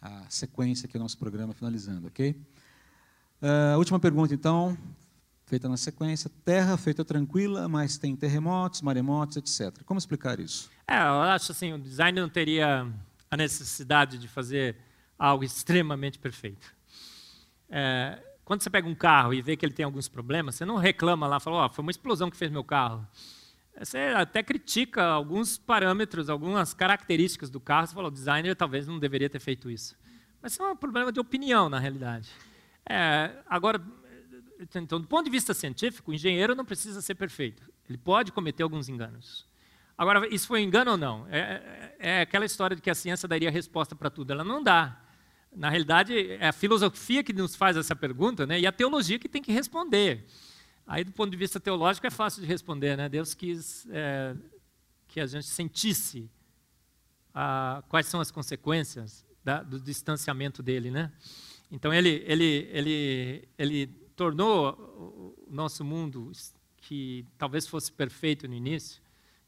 a sequência aqui ao nosso programa finalizando, ok? Uh, última pergunta, então, feita na sequência. Terra feita tranquila, mas tem terremotos, maremotos, etc. Como explicar isso? É, eu acho assim, o design não teria a necessidade de fazer algo extremamente perfeito. É, quando você pega um carro e vê que ele tem alguns problemas, você não reclama lá, fala, oh, foi uma explosão que fez meu carro. Você até critica alguns parâmetros, algumas características do carro. Você fala, o designer talvez não deveria ter feito isso. Mas isso é um problema de opinião, na realidade. É, agora, então, do ponto de vista científico, o engenheiro não precisa ser perfeito. Ele pode cometer alguns enganos. Agora, isso foi um engano ou não? É, é, é aquela história de que a ciência daria resposta para tudo. Ela não dá. Na realidade, é a filosofia que nos faz essa pergunta né? e a teologia que tem que responder. Aí, do ponto de vista teológico, é fácil de responder. Né? Deus quis é, que a gente sentisse a, quais são as consequências da, do distanciamento dele. Né? Então, ele, ele, ele, ele tornou o nosso mundo, que talvez fosse perfeito no início,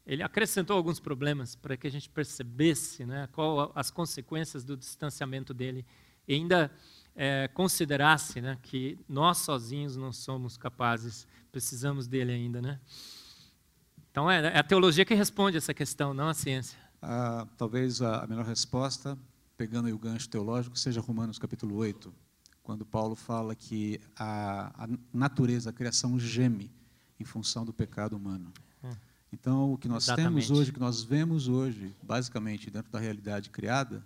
ele acrescentou alguns problemas para que a gente percebesse né, qual as consequências do distanciamento dele e ainda é, considerasse né, que nós sozinhos não somos capazes, precisamos dele ainda. Né? Então é, é a teologia que responde essa questão, não a ciência. Ah, talvez a melhor resposta, pegando o gancho teológico, seja Romanos capítulo 8, quando Paulo fala que a, a natureza, a criação geme em função do pecado humano. Hum. Então, o que nós Exatamente. temos hoje, o que nós vemos hoje, basicamente, dentro da realidade criada,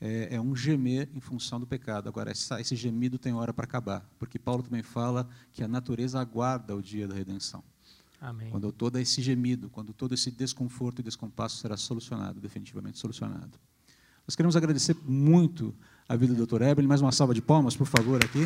é, é um gemer em função do pecado. Agora, essa, esse gemido tem hora para acabar, porque Paulo também fala que a natureza aguarda o dia da redenção. Amém. Quando todo esse gemido, quando todo esse desconforto e descompasso será solucionado, definitivamente solucionado. Nós queremos agradecer muito a vida do Dr. Evelyn. Mais uma salva de palmas, por favor, aqui.